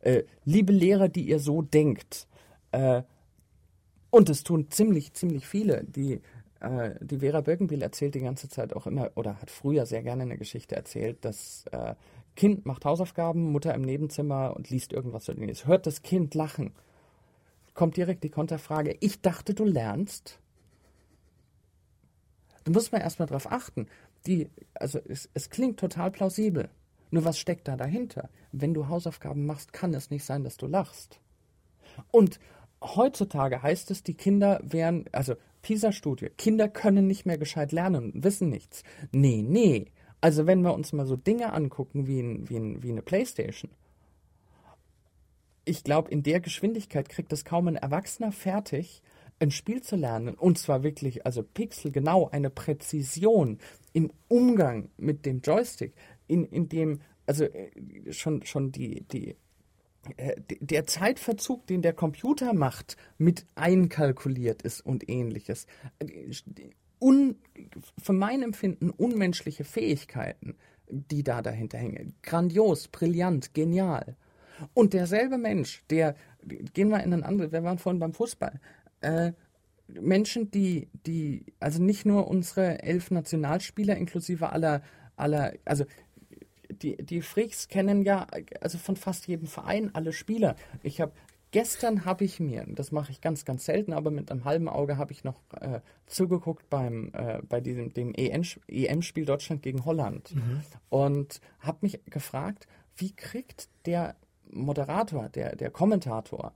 äh, liebe Lehrer, die ihr so denkt, äh, und es tun ziemlich, ziemlich viele, die, äh, die Vera Birkenbiel erzählt die ganze Zeit auch immer, oder hat früher sehr gerne eine Geschichte erzählt, dass Kind macht Hausaufgaben, Mutter im Nebenzimmer und liest irgendwas Es hört das Kind lachen. Kommt direkt die Konterfrage, ich dachte, du lernst. Da muss man erstmal drauf achten die, also es, es klingt total plausibel. Nur was steckt da dahinter? Wenn du Hausaufgaben machst, kann es nicht sein, dass du lachst. Und heutzutage heißt es, die Kinder wären, also PISA-Studie, Kinder können nicht mehr gescheit lernen wissen nichts. Nee, nee. Also wenn wir uns mal so Dinge angucken wie, ein, wie, ein, wie eine Playstation, ich glaube, in der Geschwindigkeit kriegt das kaum ein Erwachsener fertig, ein Spiel zu lernen. Und zwar wirklich, also pixelgenau, eine Präzision, im Umgang mit dem Joystick, in, in dem, also äh, schon, schon die, die, äh, der Zeitverzug, den der Computer macht, mit einkalkuliert ist und ähnliches. Un, für mein Empfinden unmenschliche Fähigkeiten, die da dahinter hängen. Grandios, brillant, genial. Und derselbe Mensch, der, gehen wir in ein anderes, wir waren vorhin beim Fußball, äh, Menschen, die, die, also nicht nur unsere elf Nationalspieler inklusive aller, aller, also die, die Freaks kennen ja, also von fast jedem Verein alle Spieler. Ich habe gestern habe ich mir, das mache ich ganz, ganz selten, aber mit einem halben Auge habe ich noch äh, zugeguckt beim, äh, bei diesem, dem EM-Spiel Deutschland gegen Holland mhm. und habe mich gefragt, wie kriegt der Moderator, der, der Kommentator,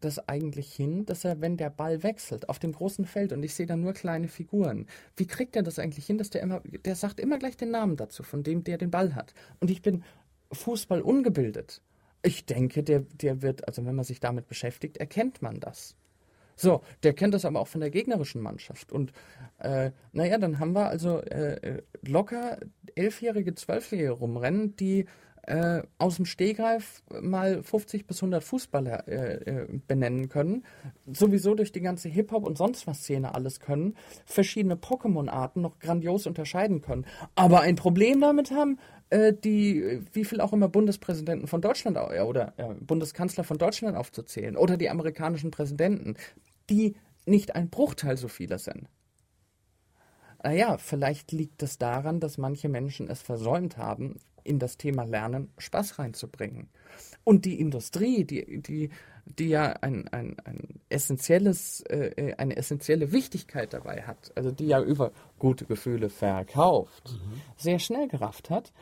das eigentlich hin, dass er, wenn der Ball wechselt auf dem großen Feld und ich sehe da nur kleine Figuren, wie kriegt er das eigentlich hin, dass der immer, der sagt immer gleich den Namen dazu, von dem der den Ball hat. Und ich bin Fußball ungebildet. Ich denke, der, der wird, also wenn man sich damit beschäftigt, erkennt man das. So, der kennt das aber auch von der gegnerischen Mannschaft. Und äh, naja, dann haben wir also äh, äh locker elfjährige, zwölfjährige rumrennen, die äh, aus dem Stehgreif mal 50 bis 100 Fußballer äh, äh, benennen können, sowieso durch die ganze Hip-Hop und sonst was Szene alles können, verschiedene Pokémon-Arten noch grandios unterscheiden können, aber ein Problem damit haben, äh, die, wie viel auch immer Bundespräsidenten von Deutschland äh, oder Bundeskanzler von Deutschland aufzuzählen oder die amerikanischen Präsidenten, die nicht ein Bruchteil so viele sind. Naja, vielleicht liegt es daran, dass manche Menschen es versäumt haben, in das Thema Lernen Spaß reinzubringen. Und die Industrie, die, die, die ja ein, ein, ein essentielles, äh, eine essentielle Wichtigkeit dabei hat, also die ja über gute Gefühle verkauft, mhm. sehr schnell gerafft hat,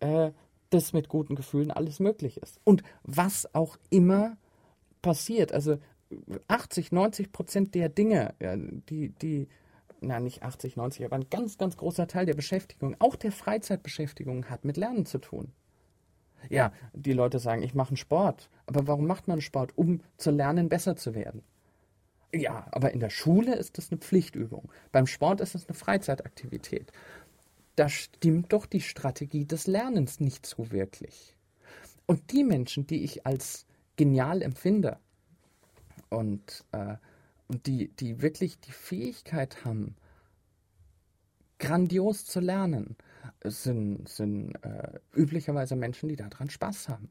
äh, dass mit guten Gefühlen alles möglich ist. Und was auch immer passiert, also 80, 90 Prozent der Dinge, ja, die, die na nicht 80, 90, aber ein ganz, ganz großer Teil der Beschäftigung, auch der Freizeitbeschäftigung hat mit Lernen zu tun. Ja, die Leute sagen, ich mache einen Sport. Aber warum macht man Sport? Um zu lernen, besser zu werden. Ja, aber in der Schule ist das eine Pflichtübung. Beim Sport ist es eine Freizeitaktivität. da stimmt doch die Strategie des Lernens nicht so wirklich. Und die Menschen, die ich als genial empfinde und, äh, und die, die wirklich die Fähigkeit haben, grandios zu lernen, sind, sind äh, üblicherweise Menschen, die daran Spaß haben.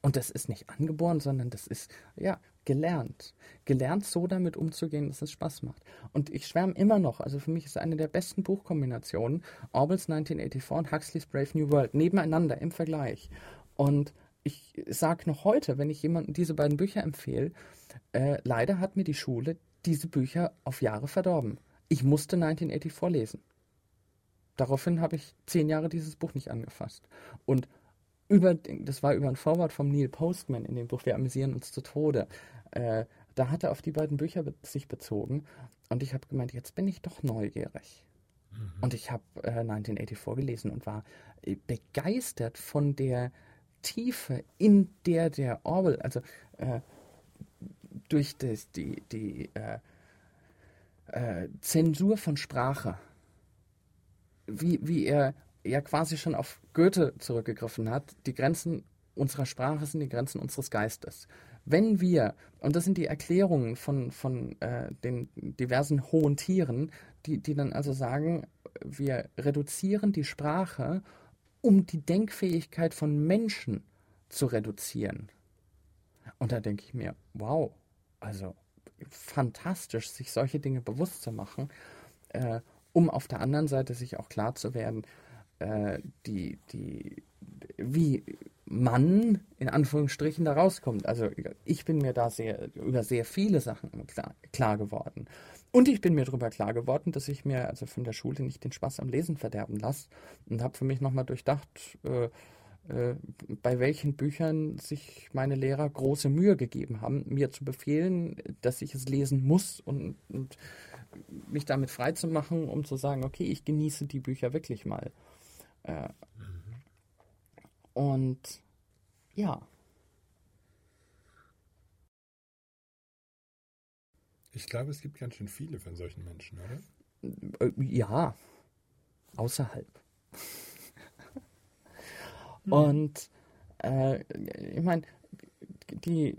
Und das ist nicht angeboren, sondern das ist, ja, gelernt. Gelernt, so damit umzugehen, dass es Spaß macht. Und ich schwärme immer noch, also für mich ist eine der besten Buchkombinationen Orwells 1984 und Huxley's Brave New World nebeneinander im Vergleich. Und ich sage noch heute, wenn ich jemandem diese beiden Bücher empfehle, äh, leider hat mir die Schule diese Bücher auf Jahre verdorben. Ich musste 1984 lesen. Daraufhin habe ich zehn Jahre dieses Buch nicht angefasst. Und über, das war über ein Forward vom Neil Postman in dem Buch Wir amüsieren uns zu Tode. Äh, da hat er auf die beiden Bücher be sich bezogen. Und ich habe gemeint, jetzt bin ich doch neugierig. Mhm. Und ich habe äh, 1984 gelesen und war äh, begeistert von der Tiefe, in der der Orwell, also äh, durch das, die, die äh, äh, Zensur von Sprache, wie, wie er ja quasi schon auf Goethe zurückgegriffen hat, die Grenzen unserer Sprache sind die Grenzen unseres Geistes. Wenn wir, und das sind die Erklärungen von, von äh, den diversen hohen Tieren, die, die dann also sagen, wir reduzieren die Sprache, um die Denkfähigkeit von Menschen zu reduzieren. Und da denke ich mir, wow, also fantastisch, sich solche Dinge bewusst zu machen, äh, um auf der anderen Seite sich auch klar zu werden, äh, die, die, wie man in Anführungsstrichen da rauskommt. Also ich bin mir da sehr über sehr viele Sachen klar, klar geworden. Und ich bin mir darüber klar geworden, dass ich mir also von der Schule nicht den Spaß am Lesen verderben lasse und habe für mich nochmal durchdacht, äh, bei welchen Büchern sich meine Lehrer große Mühe gegeben haben, mir zu befehlen, dass ich es lesen muss und, und mich damit frei zu machen, um zu sagen, okay, ich genieße die Bücher wirklich mal. Äh, mhm. Und ja. Ich glaube, es gibt ganz schön viele von solchen Menschen, oder? Äh, ja, außerhalb. Mhm. Und äh, ich meine, die,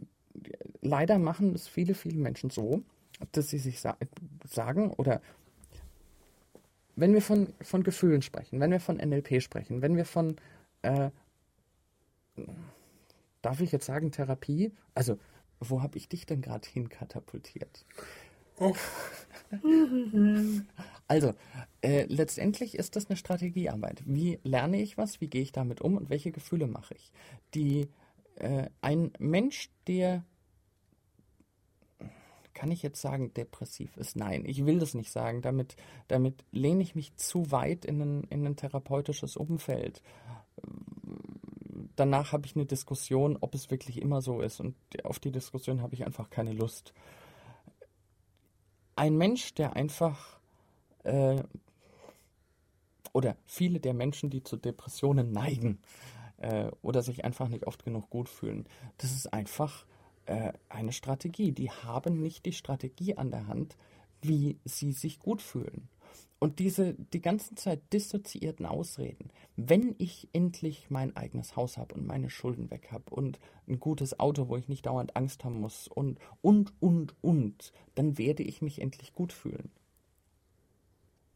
leider machen es viele, viele Menschen so, dass sie sich sa sagen oder wenn wir von, von Gefühlen sprechen, wenn wir von NLP sprechen, wenn wir von, äh, darf ich jetzt sagen, Therapie? Also, wo habe ich dich denn gerade hinkatapultiert? Oh. also, äh, letztendlich ist das eine Strategiearbeit. Wie lerne ich was? Wie gehe ich damit um? Und welche Gefühle mache ich? Die, äh, ein Mensch, der kann ich jetzt sagen, depressiv ist? Nein, ich will das nicht sagen. Damit, damit lehne ich mich zu weit in ein, in ein therapeutisches Umfeld. Danach habe ich eine Diskussion, ob es wirklich immer so ist. Und auf die Diskussion habe ich einfach keine Lust. Ein Mensch, der einfach äh, oder viele der Menschen, die zu Depressionen neigen äh, oder sich einfach nicht oft genug gut fühlen, das ist einfach äh, eine Strategie. Die haben nicht die Strategie an der Hand, wie sie sich gut fühlen. Und diese die ganze Zeit dissoziierten Ausreden, wenn ich endlich mein eigenes Haus habe und meine Schulden weg habe und ein gutes Auto, wo ich nicht dauernd Angst haben muss und, und, und, und, dann werde ich mich endlich gut fühlen.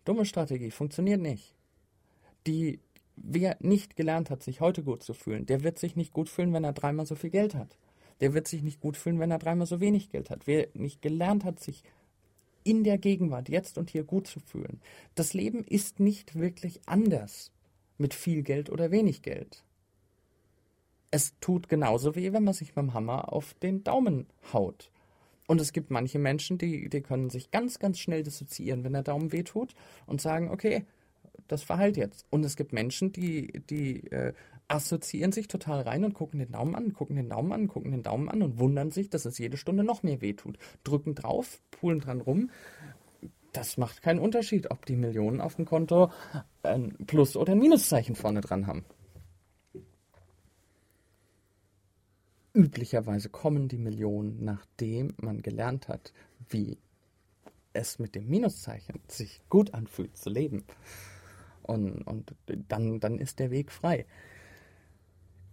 Dumme Strategie, funktioniert nicht. Die, wer nicht gelernt hat, sich heute gut zu fühlen, der wird sich nicht gut fühlen, wenn er dreimal so viel Geld hat der wird sich nicht gut fühlen, wenn er dreimal so wenig Geld hat. Wer nicht gelernt hat, sich in der Gegenwart, jetzt und hier gut zu fühlen. Das Leben ist nicht wirklich anders mit viel Geld oder wenig Geld. Es tut genauso weh, wenn man sich mit dem Hammer auf den Daumen haut. Und es gibt manche Menschen, die, die können sich ganz, ganz schnell dissoziieren, wenn der Daumen weh tut und sagen, okay, das verheilt jetzt. Und es gibt Menschen, die, die äh, assoziieren sich total rein und gucken den Daumen an, gucken den Daumen an, gucken den Daumen an und wundern sich, dass es jede Stunde noch mehr wehtut. Drücken drauf, pulen dran rum. Das macht keinen Unterschied, ob die Millionen auf dem Konto ein Plus- oder ein Minuszeichen vorne dran haben. Üblicherweise kommen die Millionen, nachdem man gelernt hat, wie es mit dem Minuszeichen sich gut anfühlt zu leben. Und, und dann, dann ist der Weg frei.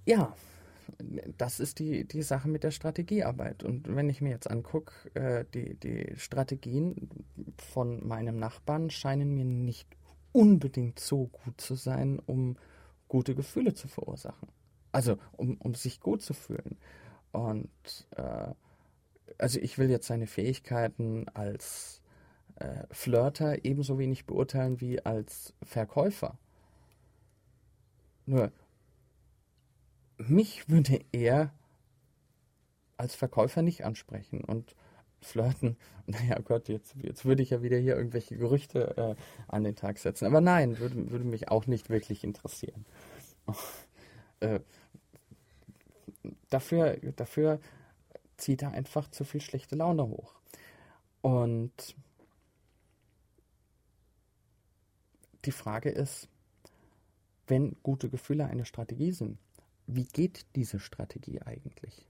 Ja, das ist die, die Sache mit der Strategiearbeit. Und wenn ich mir jetzt angucke, äh, die, die Strategien von meinem Nachbarn scheinen mir nicht unbedingt so gut zu sein, um gute Gefühle zu verursachen. Also um, um sich gut zu fühlen. Und äh, also ich will jetzt seine Fähigkeiten als äh, Flirter ebenso wenig beurteilen wie als Verkäufer. Nur mich würde er als Verkäufer nicht ansprechen und flirten. Naja, Gott, jetzt, jetzt würde ich ja wieder hier irgendwelche Gerüchte äh, an den Tag setzen. Aber nein, würde, würde mich auch nicht wirklich interessieren. äh, dafür, dafür zieht er einfach zu viel schlechte Laune hoch. Und die Frage ist, wenn gute Gefühle eine Strategie sind, wie geht diese Strategie eigentlich?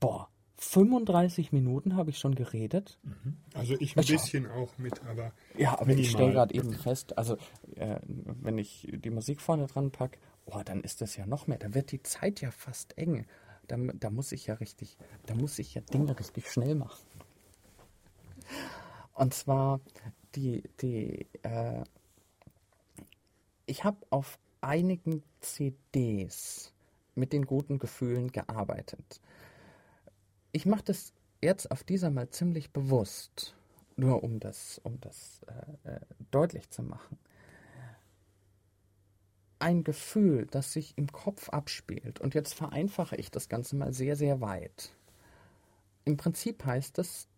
Boah, 35 Minuten habe ich schon geredet. Mhm. Also ich ein bisschen auch mit, aber. Ja, aber minimal. ich stelle gerade eben fest, also äh, wenn ich die Musik vorne dran packe, oh, dann ist das ja noch mehr. Da wird die Zeit ja fast eng. Da, da muss ich ja richtig, da muss ich ja Dinge richtig schnell machen. Und zwar die, die, äh, ich habe auf einigen CDs mit den guten Gefühlen gearbeitet. Ich mache das jetzt auf dieser mal ziemlich bewusst, nur um das, um das äh, äh, deutlich zu machen. Ein Gefühl, das sich im Kopf abspielt, und jetzt vereinfache ich das Ganze mal sehr, sehr weit. Im Prinzip heißt das,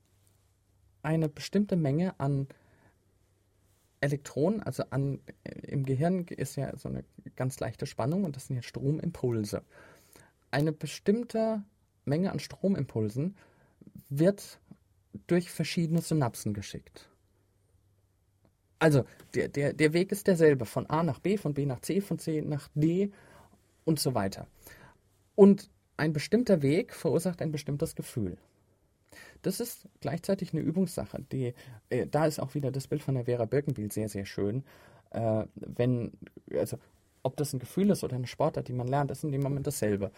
eine bestimmte Menge an Elektronen, also an, äh, im Gehirn ist ja so eine ganz leichte Spannung und das sind ja Stromimpulse. Eine bestimmte Menge an Stromimpulsen wird durch verschiedene Synapsen geschickt. Also der, der, der Weg ist derselbe, von A nach B, von B nach C, von C nach D und so weiter. Und ein bestimmter Weg verursacht ein bestimmtes Gefühl. Das ist gleichzeitig eine Übungssache. Die, äh, da ist auch wieder das Bild von der Vera Birkenbiel sehr, sehr schön. Äh, wenn, also, ob das ein Gefühl ist oder eine Sportart, die man lernt, ist in dem Moment dasselbe.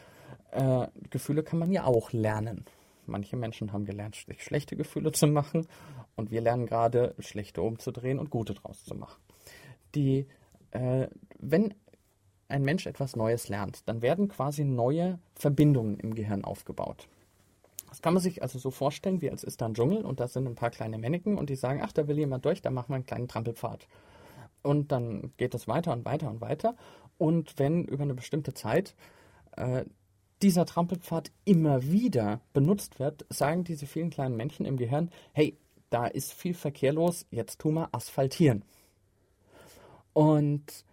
Äh, Gefühle kann man ja auch lernen. Manche Menschen haben gelernt, sich schlechte Gefühle zu machen und wir lernen gerade, schlechte umzudrehen und gute draus zu machen. Die, äh, wenn ein Mensch etwas Neues lernt, dann werden quasi neue Verbindungen im Gehirn aufgebaut. Das kann man sich also so vorstellen, wie als ist da ein Dschungel und da sind ein paar kleine Männchen und die sagen, ach, da will jemand durch, da machen wir einen kleinen Trampelpfad. Und dann geht es weiter und weiter und weiter. Und wenn über eine bestimmte Zeit äh, dieser Trampelpfad immer wieder benutzt wird, sagen diese vielen kleinen Männchen im Gehirn, hey, da ist viel Verkehr los, jetzt tun wir asphaltieren. Und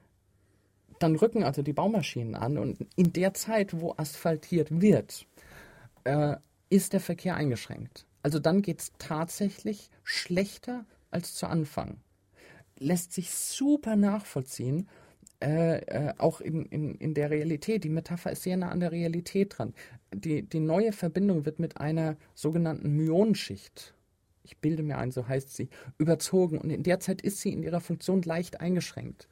dann rücken also die Baumaschinen an und in der Zeit, wo asphaltiert wird, äh, ist der Verkehr eingeschränkt. Also dann geht es tatsächlich schlechter als zu Anfang. Lässt sich super nachvollziehen, äh, äh, auch in, in, in der Realität. Die Metapher ist sehr nah an der Realität dran. Die, die neue Verbindung wird mit einer sogenannten Myonenschicht, ich bilde mir ein, so heißt sie, überzogen und in der Zeit ist sie in ihrer Funktion leicht eingeschränkt.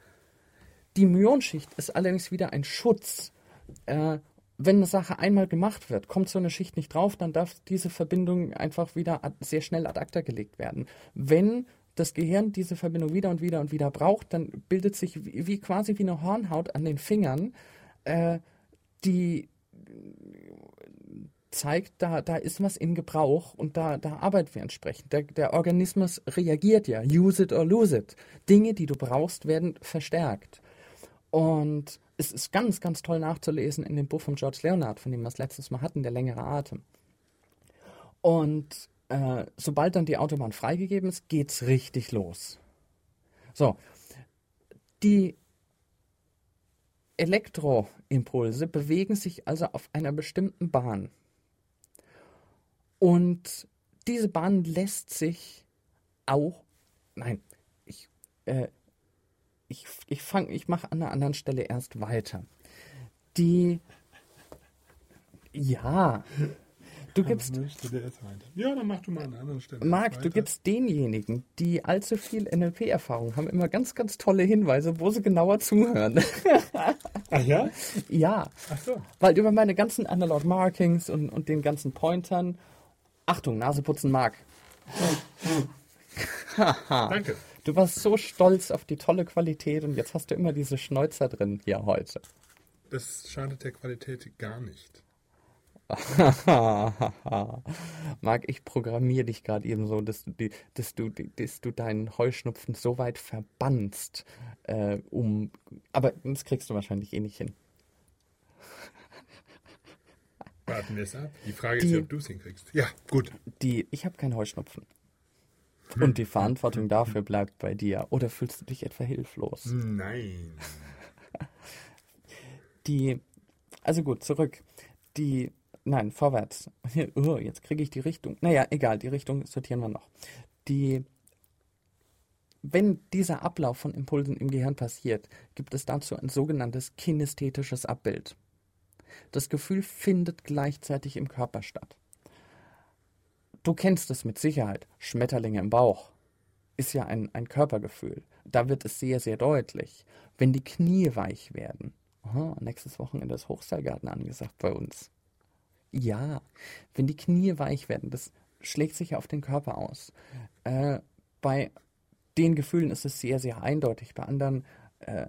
Die Myonschicht ist allerdings wieder ein Schutz äh, wenn eine Sache einmal gemacht wird, kommt so eine Schicht nicht drauf, dann darf diese Verbindung einfach wieder sehr schnell ad acta gelegt werden. Wenn das Gehirn diese Verbindung wieder und wieder und wieder braucht, dann bildet sich wie, wie quasi wie eine Hornhaut an den Fingern, äh, die zeigt, da, da ist was in Gebrauch und da, da arbeiten wir entsprechend. Der, der Organismus reagiert ja, use it or lose it. Dinge, die du brauchst, werden verstärkt. Und es ist ganz, ganz toll nachzulesen in dem Buch von George Leonard, von dem wir das letztes Mal hatten, Der längere Atem. Und äh, sobald dann die Autobahn freigegeben ist, geht's richtig los. So, die Elektroimpulse bewegen sich also auf einer bestimmten Bahn. Und diese Bahn lässt sich auch, nein, ich, äh, ich, ich fange, ich mache an einer anderen Stelle erst weiter. Die, ja, Du gibst, ja, dann mach du mal an anderen Stelle. Marc, du gibst denjenigen, die allzu viel NLP-Erfahrung haben, immer ganz, ganz tolle Hinweise, wo sie genauer zuhören. Ach ja? ja. Ach so. Weil über meine ganzen Analog Markings und, und den ganzen Pointern. Achtung, Naseputzen Marc. Danke. Du warst so stolz auf die tolle Qualität und jetzt hast du immer diese Schnäuzer drin hier heute. Das schadet der Qualität gar nicht. Marc, ich programmiere dich gerade eben so, dass du, die, dass, du, dass du deinen Heuschnupfen so weit verbannst, äh, um. Aber das kriegst du wahrscheinlich eh nicht hin. Warten wir es ab. Die Frage die, ist, ob du es hinkriegst. Ja, gut. Die, ich habe keinen Heuschnupfen. Und die Verantwortung dafür bleibt bei dir. Oder fühlst du dich etwa hilflos? Nein. Die, also gut, zurück. Die, nein, vorwärts. Oh, jetzt kriege ich die Richtung. Naja, egal, die Richtung sortieren wir noch. Die, wenn dieser Ablauf von Impulsen im Gehirn passiert, gibt es dazu ein sogenanntes kinästhetisches Abbild. Das Gefühl findet gleichzeitig im Körper statt. Du kennst es mit Sicherheit. Schmetterlinge im Bauch ist ja ein, ein Körpergefühl. Da wird es sehr, sehr deutlich. Wenn die Knie weich werden. Aha, nächstes Wochenende ist Hochseilgarten angesagt bei uns. Ja, wenn die Knie weich werden, das schlägt sich ja auf den Körper aus. Äh, bei den Gefühlen ist es sehr, sehr eindeutig. Bei anderen äh,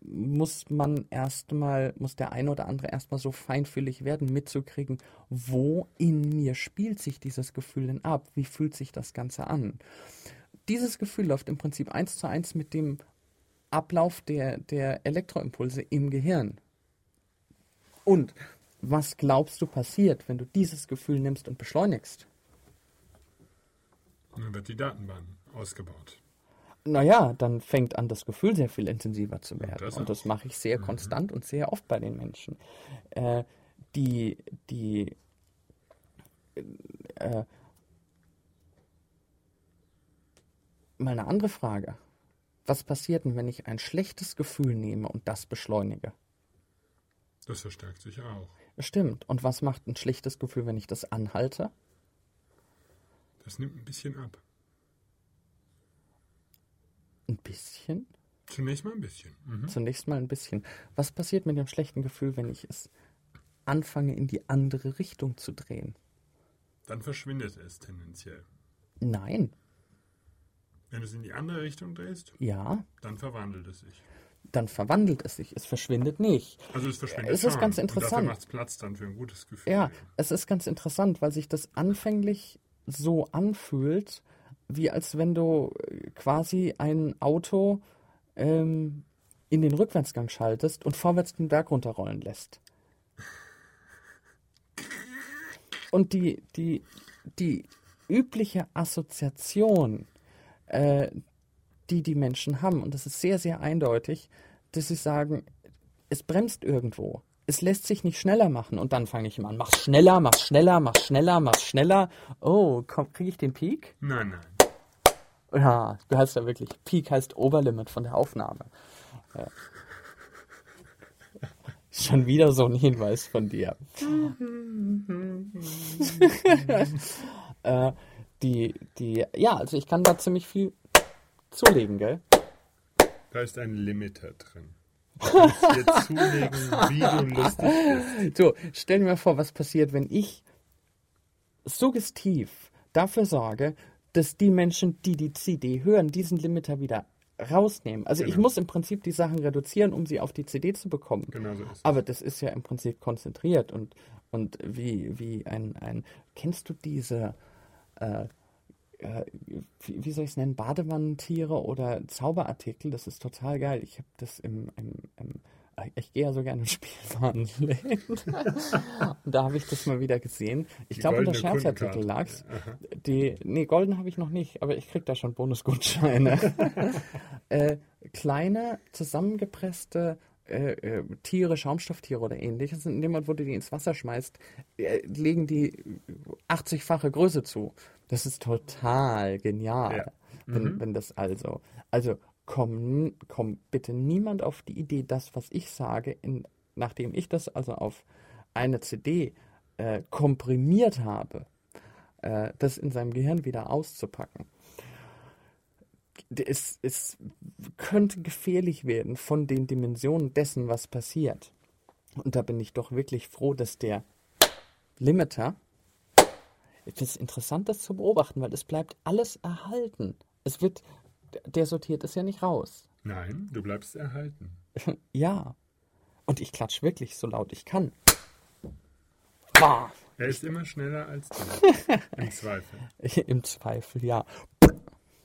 muss man erstmal, muss der eine oder andere erstmal so feinfühlig werden, mitzukriegen, wo in mir spielt sich dieses Gefühl denn ab? Wie fühlt sich das Ganze an? Dieses Gefühl läuft im Prinzip eins zu eins mit dem Ablauf der, der Elektroimpulse im Gehirn. Und was glaubst du passiert, wenn du dieses Gefühl nimmst und beschleunigst? Dann wird die Datenbahn ausgebaut naja, dann fängt an, das Gefühl sehr viel intensiver zu werden. Das und das mache ich sehr mhm. konstant und sehr oft bei den Menschen. Äh, die, die, äh, mal eine andere Frage. Was passiert denn, wenn ich ein schlechtes Gefühl nehme und das beschleunige? Das verstärkt sich auch. Stimmt. Und was macht ein schlechtes Gefühl, wenn ich das anhalte? Das nimmt ein bisschen ab. Ein bisschen? Zunächst mal ein bisschen. Mhm. Zunächst mal ein bisschen. Was passiert mit dem schlechten Gefühl, wenn ich es anfange, in die andere Richtung zu drehen? Dann verschwindet es tendenziell. Nein. Wenn du es in die andere Richtung drehst? Ja. Dann verwandelt es sich. Dann verwandelt es sich. Es verschwindet nicht. Also es verschwindet. Es ist ganz interessant. Macht es Platz dann für ein gutes Gefühl. Ja, es ist ganz interessant, weil sich das anfänglich so anfühlt, wie als wenn du äh, quasi ein Auto ähm, in den Rückwärtsgang schaltest und vorwärts den Berg runterrollen lässt. Und die, die, die übliche Assoziation, äh, die die Menschen haben, und das ist sehr, sehr eindeutig, dass sie sagen, es bremst irgendwo es lässt sich nicht schneller machen. Und dann fange ich immer an, mach schneller, mach schneller, mach schneller, mach schneller. Oh, kriege ich den Peak? Nein, nein. Ja, du hast ja wirklich, Peak heißt Oberlimit von der Aufnahme. Ja. Schon wieder so ein Hinweis von dir. äh, die, die, ja, also ich kann da ziemlich viel zulegen, gell? Da ist ein Limiter drin. Dir zulegen, wie du lustig bist. So, stell dir mal vor, was passiert, wenn ich suggestiv dafür sorge, dass die Menschen, die die CD hören, diesen Limiter wieder rausnehmen. Also genau. ich muss im Prinzip die Sachen reduzieren, um sie auf die CD zu bekommen. Genau so. Aber das ist ja im Prinzip konzentriert und, und wie, wie ein, ein. Kennst du diese äh, äh, wie, wie, soll ich es nennen, Badewannentiere oder Zauberartikel. Das ist total geil. Ich habe das im, im, im äh, ich gehe ja so gerne im Spielwarenläden. und da habe ich das mal wieder gesehen. Ich glaube, in der Scherzartikel lag es. Die, nee, golden habe ich noch nicht, aber ich kriege da schon Bonusgutscheine. äh, kleine, zusammengepresste äh, äh, Tiere, Schaumstofftiere oder ähnliches, in dem Moment, wo du die ins Wasser schmeißt, äh, legen die 80-fache Größe zu. Das ist total genial, ja. mhm. wenn, wenn das also. Also komm, komm bitte niemand auf die Idee, das, was ich sage, in, nachdem ich das also auf eine CD äh, komprimiert habe, äh, das in seinem Gehirn wieder auszupacken. Es, es könnte gefährlich werden von den Dimensionen dessen, was passiert. Und da bin ich doch wirklich froh, dass der Limiter, es ist interessant, das zu beobachten, weil es bleibt alles erhalten. Es wird, der sortiert es ja nicht raus. Nein, du bleibst erhalten. ja. Und ich klatsch wirklich so laut ich kann. Bah. Er ist immer schneller als du. Im Zweifel. Im Zweifel, ja.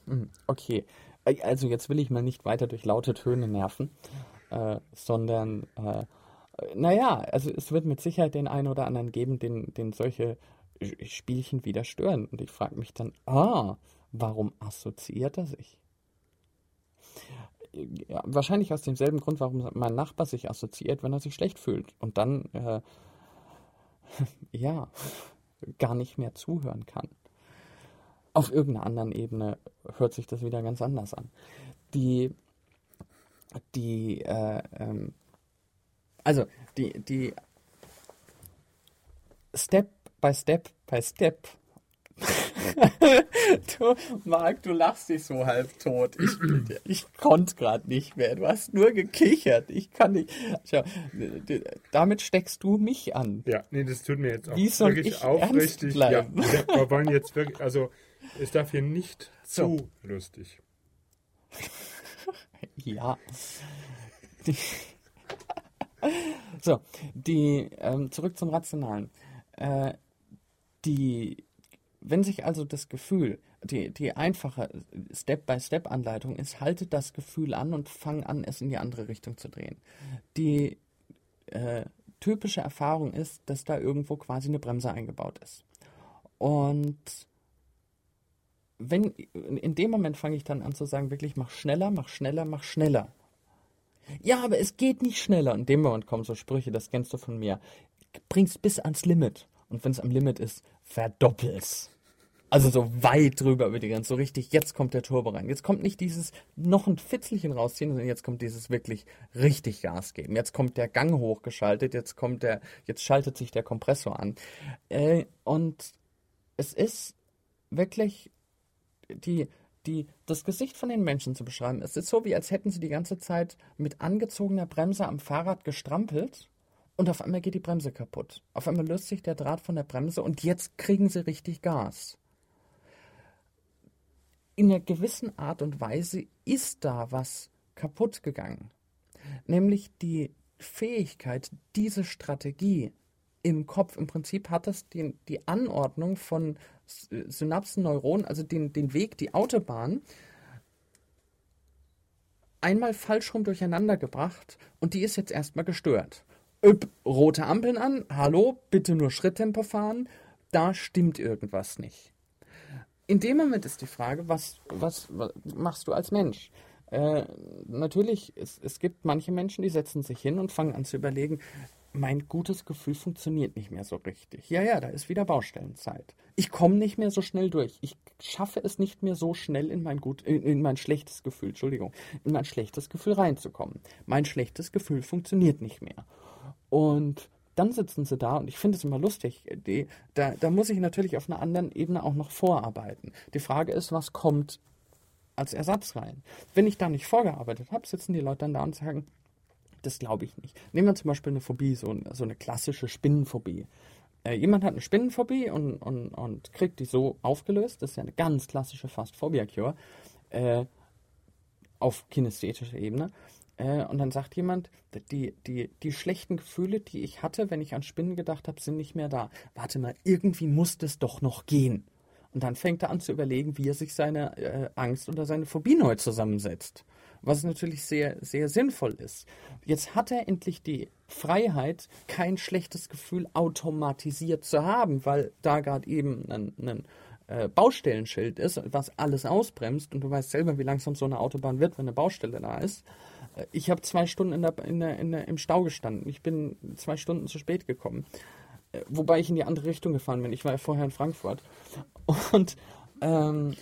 Hm, okay. Also jetzt will ich mal nicht weiter durch laute Töne nerven, äh, sondern äh, naja, also es wird mit Sicherheit den einen oder anderen geben, den, den solche Spielchen wieder stören. Und ich frage mich dann, ah, warum assoziiert er sich? Ja, wahrscheinlich aus demselben Grund, warum mein Nachbar sich assoziiert, wenn er sich schlecht fühlt. Und dann, äh, ja, gar nicht mehr zuhören kann. Auf irgendeiner anderen Ebene hört sich das wieder ganz anders an. Die, die, äh, ähm, also die, die Step by Step by Step. du, Marc, du lachst dich so halb tot. Ich, ich konnte gerade nicht mehr. Du hast nur gekichert. Ich kann nicht. Schau, damit steckst du mich an. Ja, nee, das tut mir jetzt auch Wie soll wirklich ich aufrichtig. Ja, wir wollen jetzt wirklich, also es darf hier nicht So. zu lustig. Ja. Die, so, die, ähm, zurück zum Rationalen. Äh, die, wenn sich also das Gefühl, die, die einfache Step-by-Step-Anleitung ist, haltet das Gefühl an und fang an, es in die andere Richtung zu drehen. Die äh, typische Erfahrung ist, dass da irgendwo quasi eine Bremse eingebaut ist. Und wenn, in dem Moment fange ich dann an zu sagen, wirklich mach schneller, mach schneller, mach schneller. Ja, aber es geht nicht schneller. In dem Moment kommen so Sprüche, das kennst du von mir. Bring's bis ans Limit. Und wenn es am Limit ist, verdoppel's. Also so weit drüber über die Grenze, so richtig, jetzt kommt der Turbo rein. Jetzt kommt nicht dieses noch ein Fitzelchen rausziehen, sondern jetzt kommt dieses wirklich richtig Gas geben. Jetzt kommt der Gang hochgeschaltet, jetzt kommt der, jetzt schaltet sich der Kompressor an. Äh, und es ist wirklich die, die, das Gesicht von den Menschen zu beschreiben. Es ist so, wie als hätten sie die ganze Zeit mit angezogener Bremse am Fahrrad gestrampelt und auf einmal geht die Bremse kaputt. Auf einmal löst sich der Draht von der Bremse und jetzt kriegen sie richtig Gas. In einer gewissen Art und Weise ist da was kaputt gegangen. Nämlich die Fähigkeit, diese Strategie im Kopf, im Prinzip hat das die, die Anordnung von Synapsen, Neuronen, also den, den Weg, die Autobahn, einmal falsch rum durcheinander gebracht und die ist jetzt erstmal gestört. Üpp, rote Ampeln an, hallo, bitte nur Schritttempo fahren, da stimmt irgendwas nicht. In dem Moment ist die Frage, was, was, was machst du als Mensch? Äh, natürlich, es, es gibt manche Menschen, die setzen sich hin und fangen an zu überlegen, mein gutes Gefühl funktioniert nicht mehr so richtig. Ja, ja, da ist wieder Baustellenzeit. Ich komme nicht mehr so schnell durch. Ich schaffe es nicht mehr so schnell in mein gut, in, in mein schlechtes Gefühl, Entschuldigung, in mein schlechtes Gefühl reinzukommen. Mein schlechtes Gefühl funktioniert nicht mehr. Und dann sitzen sie da und ich finde es immer lustig. Die, da, da muss ich natürlich auf einer anderen Ebene auch noch vorarbeiten. Die Frage ist, was kommt als Ersatz rein? Wenn ich da nicht vorgearbeitet habe, sitzen die Leute dann da und sagen, das glaube ich nicht. Nehmen wir zum Beispiel eine Phobie, so, so eine klassische Spinnenphobie. Äh, jemand hat eine Spinnenphobie und, und, und kriegt die so aufgelöst. Das ist ja eine ganz klassische Fast Phobia Cure. Äh, auf kinästhetischer Ebene. Äh, und dann sagt jemand, die, die, die schlechten Gefühle, die ich hatte, wenn ich an Spinnen gedacht habe, sind nicht mehr da. Warte mal, irgendwie muss das doch noch gehen. Und dann fängt er an zu überlegen, wie er sich seine äh, Angst oder seine Phobie neu zusammensetzt. Was natürlich sehr, sehr sinnvoll ist. Jetzt hat er endlich die Freiheit, kein schlechtes Gefühl automatisiert zu haben, weil da gerade eben ein, ein äh, Baustellenschild ist, was alles ausbremst. Und du weißt selber, wie langsam so eine Autobahn wird, wenn eine Baustelle da ist. Äh, Ich habe zwei Stunden in der, in der, in der, im Stau gestanden. Ich bin zwei Stunden zu spät gekommen. Äh, Wobei ich in die andere Richtung gefahren bin. Ich war ja vorher in Frankfurt. Und ähm,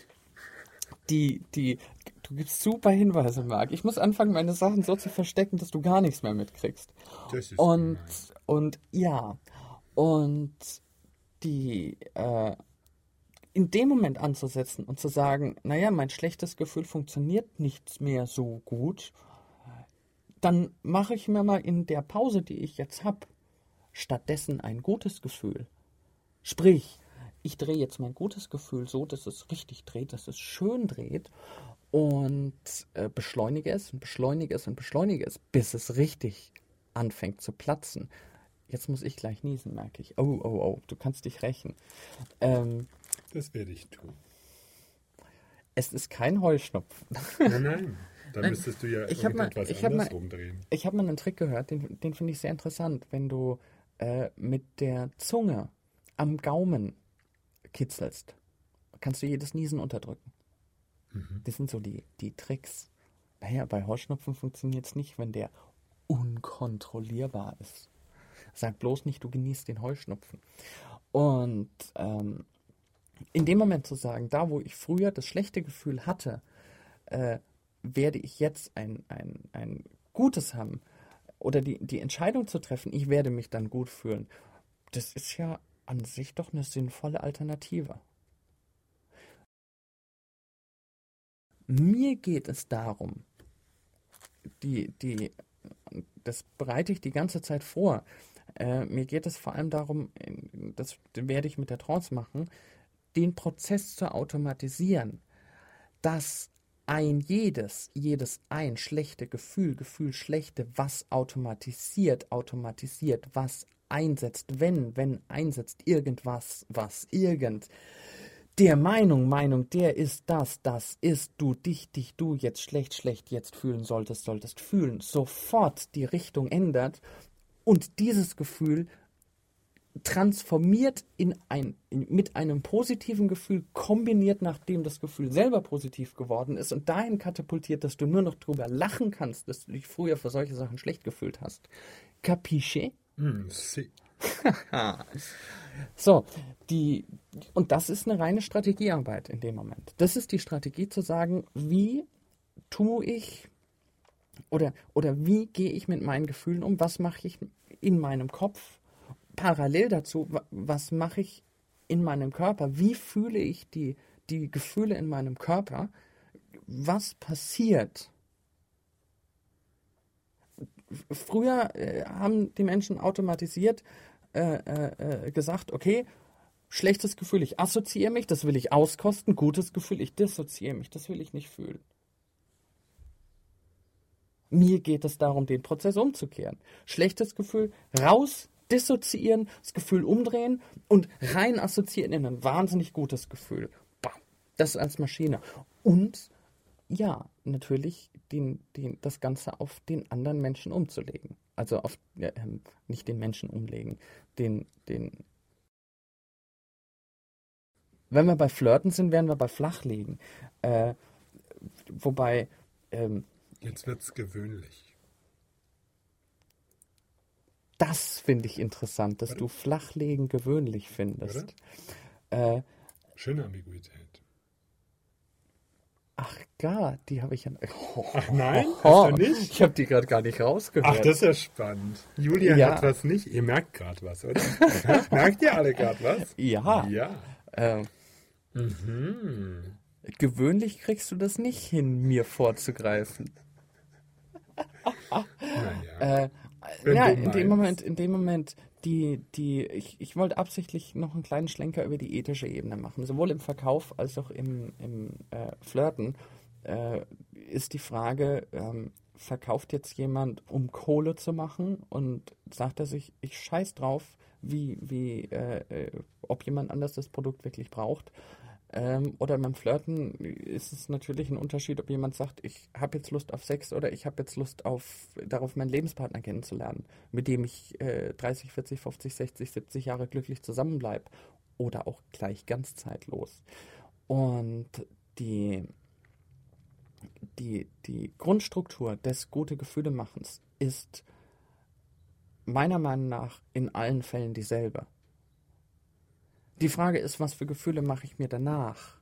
die, die, du gibst super Hinweise, Marc. Ich muss anfangen, meine Sachen so zu verstecken, dass du gar nichts mehr mitkriegst. Das ist Und, gemein. und ja. Und die äh, in dem Moment anzusetzen und zu sagen, naja, mein schlechtes Gefühl funktioniert nicht mehr so gut, dann mache ich mir mal in der Pause, die ich jetzt habe, stattdessen ein gutes Gefühl. Sprich, ich drehe jetzt mein gutes Gefühl so, dass es richtig dreht, dass es schön dreht und äh, beschleunige es und beschleunige es und beschleunige es, bis es richtig anfängt zu platzen. Jetzt muss ich gleich niesen, merke ich. Oh, oh, oh, du kannst dich rächen. Ähm, das werde ich tun. Es ist kein Heuschnupfen. Nein, nein. Da müsstest du ja ich irgendetwas mal, anders mal, umdrehen. Ich habe mal einen Trick gehört, den, den finde ich sehr interessant. Wenn du äh, mit der Zunge am Gaumen kitzelst, kannst du jedes Niesen unterdrücken. Mhm. Das sind so die, die Tricks. Naja, bei Heuschnupfen funktioniert es nicht, wenn der unkontrollierbar ist. Sag bloß nicht, du genießt den Heuschnupfen. Und ähm, in dem Moment zu sagen, da wo ich früher das schlechte Gefühl hatte, äh, werde ich jetzt ein, ein, ein gutes haben oder die, die Entscheidung zu treffen, ich werde mich dann gut fühlen, das ist ja an sich doch eine sinnvolle Alternative. Mir geht es darum, die, die, das bereite ich die ganze Zeit vor. Äh, mir geht es vor allem darum, das werde ich mit der Trance machen, den Prozess zu automatisieren, dass ein jedes, jedes ein schlechte Gefühl, Gefühl schlechte, was automatisiert, automatisiert, was einsetzt, wenn, wenn einsetzt, irgendwas, was, irgend. Der Meinung, Meinung, der ist das, das ist du, dich, dich, du jetzt schlecht, schlecht jetzt fühlen solltest, solltest fühlen, sofort die Richtung ändert und dieses Gefühl transformiert in ein, in, mit einem positiven Gefühl, kombiniert, nachdem das Gefühl selber positiv geworden ist und dahin katapultiert, dass du nur noch drüber lachen kannst, dass du dich früher für solche Sachen schlecht gefühlt hast. Capisce? Mm, si. so, die, und das ist eine reine Strategiearbeit in dem Moment. Das ist die Strategie zu sagen, wie tue ich oder, oder wie gehe ich mit meinen Gefühlen um, was mache ich in meinem Kopf, parallel dazu, was mache ich in meinem Körper? Wie fühle ich die, die Gefühle in meinem Körper? Was passiert? Früher äh, haben die Menschen automatisiert äh, äh, äh, gesagt, okay, schlechtes Gefühl, ich assoziiere mich, das will ich auskosten, gutes Gefühl, ich dissoziiere mich, das will ich nicht fühlen. Mir geht es darum, den Prozess umzukehren. Schlechtes Gefühl, raus, dissoziieren, das Gefühl umdrehen und rein assoziieren in ein wahnsinnig gutes Gefühl. Das als Maschine. Und ja, natürlich den, den, das Ganze auf den anderen Menschen umzulegen. Also auf äh, nicht den Menschen umlegen, den, den. Wenn wir bei Flirten sind, werden wir bei Flachlegen. Äh, wobei. Ähm, Jetzt es gewöhnlich. Das finde ich interessant, dass Warte. du Flachlegen gewöhnlich findest. Äh, Schöne Ambiguität. Ach gar, die habe ich ja. Oh, Ach nein, oh, hast du nicht? Ich habe die gerade gar nicht rausgehört. Ach, das ist ja spannend. Julia ja. hat was nicht. Ihr merkt gerade was, oder? merkt ihr alle gerade was? Ja. Ja. Äh, mhm. Gewöhnlich kriegst du das nicht hin, mir vorzugreifen. Naja. Äh, ja, in dem Moment, in dem Moment, die, die, ich, ich wollte absichtlich noch einen kleinen Schlenker über die ethische Ebene machen. Sowohl im Verkauf als auch im, im äh, Flirten äh, ist die Frage, ähm, verkauft jetzt jemand, um Kohle zu machen und sagt er sich, ich scheiß drauf, wie, wie, äh, äh ob jemand anders das Produkt wirklich braucht. Ähm, oder beim Flirten ist es natürlich ein Unterschied, ob jemand sagt, ich habe jetzt Lust auf Sex oder ich habe jetzt Lust auf, darauf, meinen Lebenspartner kennenzulernen, mit dem ich äh, 30, 40, 50, 60, 70 Jahre glücklich zusammenbleibe. Oder auch gleich ganz zeitlos. Und die, die, die Grundstruktur des gute Gefühle machens ist meiner Meinung nach in allen Fällen dieselbe. Die Frage ist, was für Gefühle mache ich mir danach?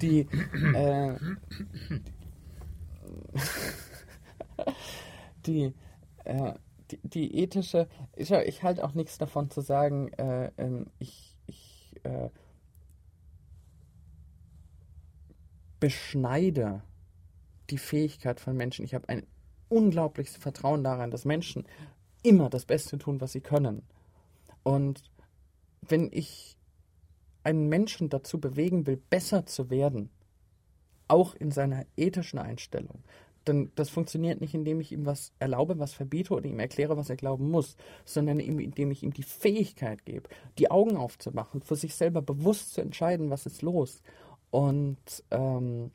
Die, äh, die, äh, die, die, ethische, ich, ich halte auch nichts davon zu sagen, äh, ähm, ich, ich äh, beschneide die Fähigkeit von Menschen. Ich habe ein unglaubliches Vertrauen daran, dass Menschen immer das Beste tun, was sie können. Und wenn ich einen Menschen dazu bewegen will, besser zu werden, auch in seiner ethischen Einstellung, dann das funktioniert nicht, indem ich ihm was erlaube, was verbiete oder ihm erkläre, was er glauben muss, sondern indem ich ihm die Fähigkeit gebe, die Augen aufzumachen, für sich selber bewusst zu entscheiden, was ist los und ähm,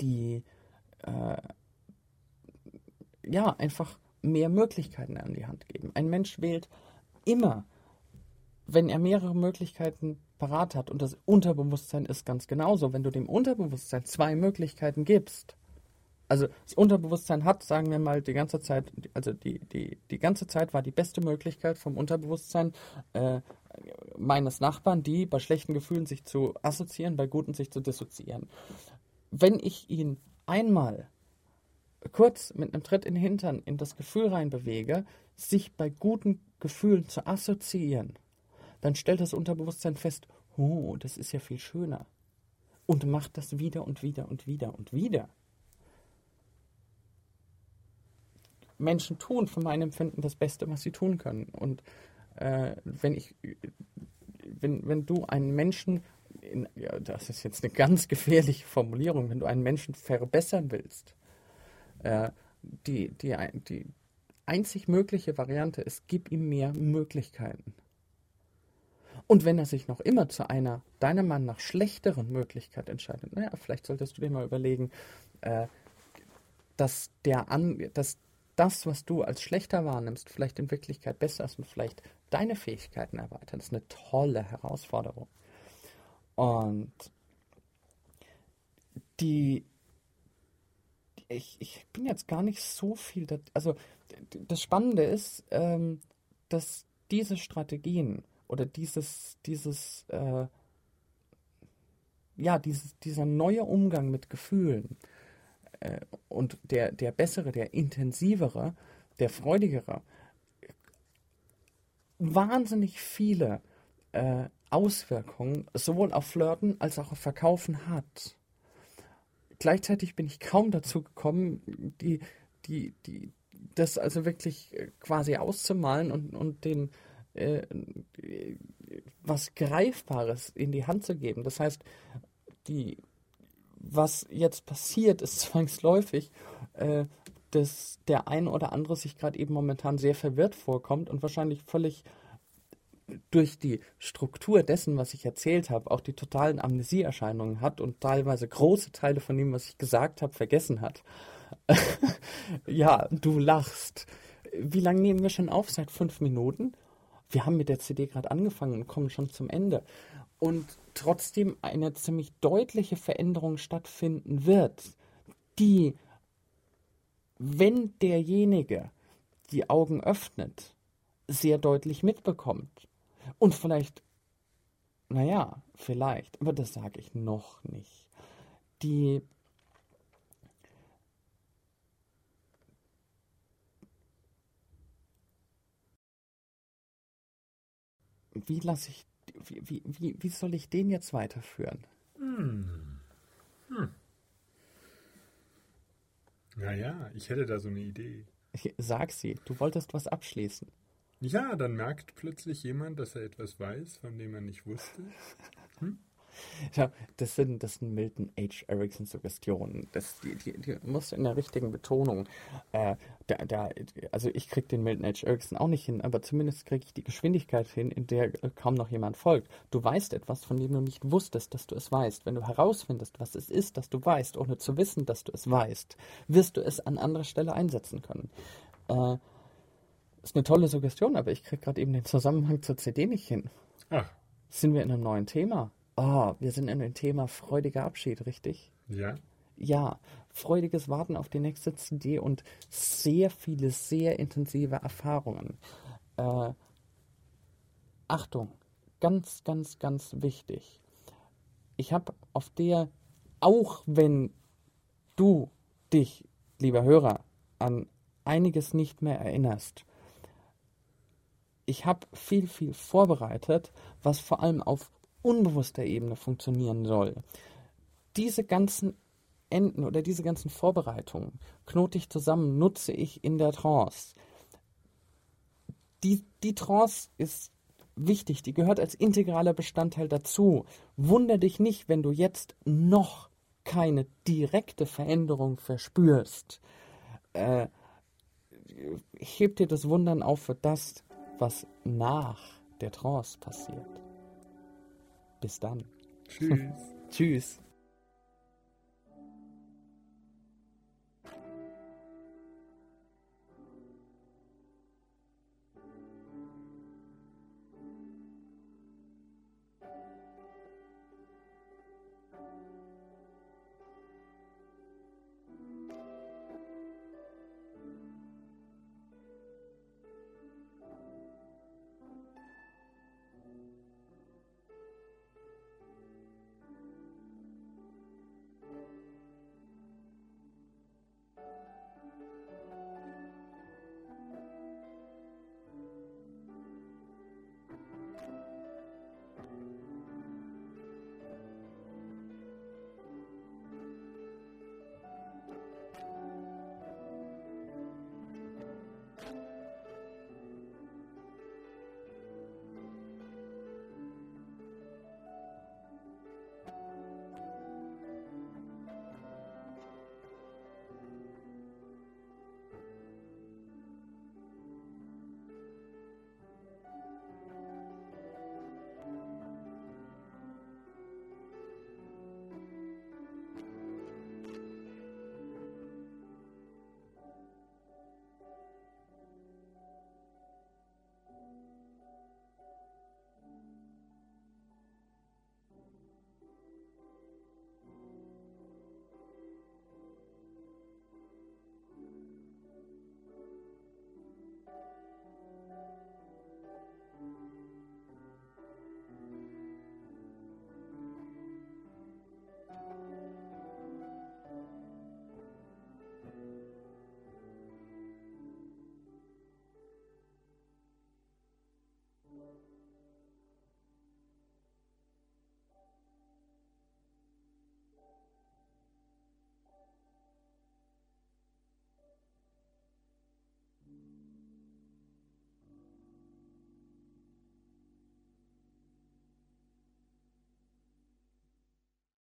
die äh, ja einfach mehr Möglichkeiten an die Hand geben. Ein Mensch wählt immer, wenn er mehrere Möglichkeiten parat hat und das Unterbewusstsein ist ganz genauso. Wenn du dem Unterbewusstsein zwei Möglichkeiten gibst, also das Unterbewusstsein hat, sagen wir mal, die ganze Zeit, also die, die, die ganze Zeit war die beste Möglichkeit vom Unterbewusstsein äh, meines Nachbarn, die bei schlechten Gefühlen sich zu assoziieren, bei guten sich zu dissoziieren. Wenn ich ihn einmal kurz mit einem Tritt in den Hintern in das Gefühl reinbewege, sich bei guten Gefühlen zu assoziieren, dann stellt das Unterbewusstsein fest, oh, das ist ja viel schöner. Und macht das wieder und wieder und wieder und wieder. Menschen tun von meinem Empfinden das Beste, was sie tun können. Und äh, wenn ich, wenn, wenn du einen Menschen, in, ja, das ist jetzt eine ganz gefährliche Formulierung, wenn du einen Menschen verbessern willst, äh, die, die, die einzig mögliche Variante ist, gib ihm mehr Möglichkeiten. Und wenn er sich noch immer zu einer deiner Mann nach schlechteren Möglichkeit entscheidet, naja, vielleicht solltest du dir mal überlegen, äh, dass, der An dass das, was du als schlechter wahrnimmst, vielleicht in Wirklichkeit besser ist und vielleicht deine Fähigkeiten erweitert. Das ist eine tolle Herausforderung. Und die, ich, ich bin jetzt gar nicht so viel, da, also das Spannende ist, ähm, dass diese Strategien oder dieses, dieses, äh, ja, dieses, dieser neue Umgang mit Gefühlen äh, und der, der bessere, der intensivere, der freudigere, wahnsinnig viele äh, Auswirkungen sowohl auf Flirten als auch auf Verkaufen hat gleichzeitig bin ich kaum dazu gekommen, die, die, die, das also wirklich äh, quasi auszumalen und, und den äh, was Greifbares in die Hand zu geben. Das heißt, die, was jetzt passiert, ist zwangsläufig, äh, dass der ein oder andere sich gerade eben momentan sehr verwirrt vorkommt und wahrscheinlich völlig durch die Struktur dessen, was ich erzählt habe, auch die totalen Amnesieerscheinungen hat und teilweise große Teile von dem, was ich gesagt habe, vergessen hat. ja, du lachst. Wie lange nehmen wir schon auf? Seit fünf Minuten? Wir haben mit der CD gerade angefangen und kommen schon zum Ende. Und trotzdem eine ziemlich deutliche Veränderung stattfinden wird, die, wenn derjenige die Augen öffnet, sehr deutlich mitbekommt. Und vielleicht, naja, vielleicht, aber das sage ich noch nicht. Die wie lasse ich, wie, wie, wie soll ich den jetzt weiterführen? Hm. Hm. Naja, ich hätte da so eine Idee. Sag sie, du wolltest was abschließen. Ja, dann merkt plötzlich jemand, dass er etwas weiß, von dem er nicht wusste. Hm? Ja, das sind, das sind Milton H. Erickson Suggestionen. Das, die, die, die muss in der richtigen Betonung. Äh, da, da, also ich kriege den Milton H. Erickson auch nicht hin, aber zumindest kriege ich die Geschwindigkeit hin, in der kaum noch jemand folgt. Du weißt etwas, von dem du nicht wusstest, dass du es weißt. Wenn du herausfindest, was es ist, dass du weißt, ohne zu wissen, dass du es weißt, wirst du es an anderer Stelle einsetzen können. Äh, ist eine tolle Suggestion, aber ich kriege gerade eben den Zusammenhang zur CD nicht hin. Ach. Sind wir in einem neuen Thema? Oh, wir sind in einem Thema freudiger Abschied, richtig? Ja. Ja, freudiges Warten auf die nächste CD und sehr viele, sehr intensive Erfahrungen. Äh, Achtung, ganz, ganz, ganz wichtig. Ich habe auf der, auch wenn du dich, lieber Hörer, an einiges nicht mehr erinnerst. Ich habe viel, viel vorbereitet, was vor allem auf unbewusster Ebene funktionieren soll. Diese ganzen Enden oder diese ganzen Vorbereitungen knote ich zusammen, nutze ich in der Trance. Die, die Trance ist wichtig, die gehört als integraler Bestandteil dazu. Wunder dich nicht, wenn du jetzt noch keine direkte Veränderung verspürst. Äh, heb dir das Wundern auf für das, was nach der Trance passiert. Bis dann. Tschüss. Tschüss.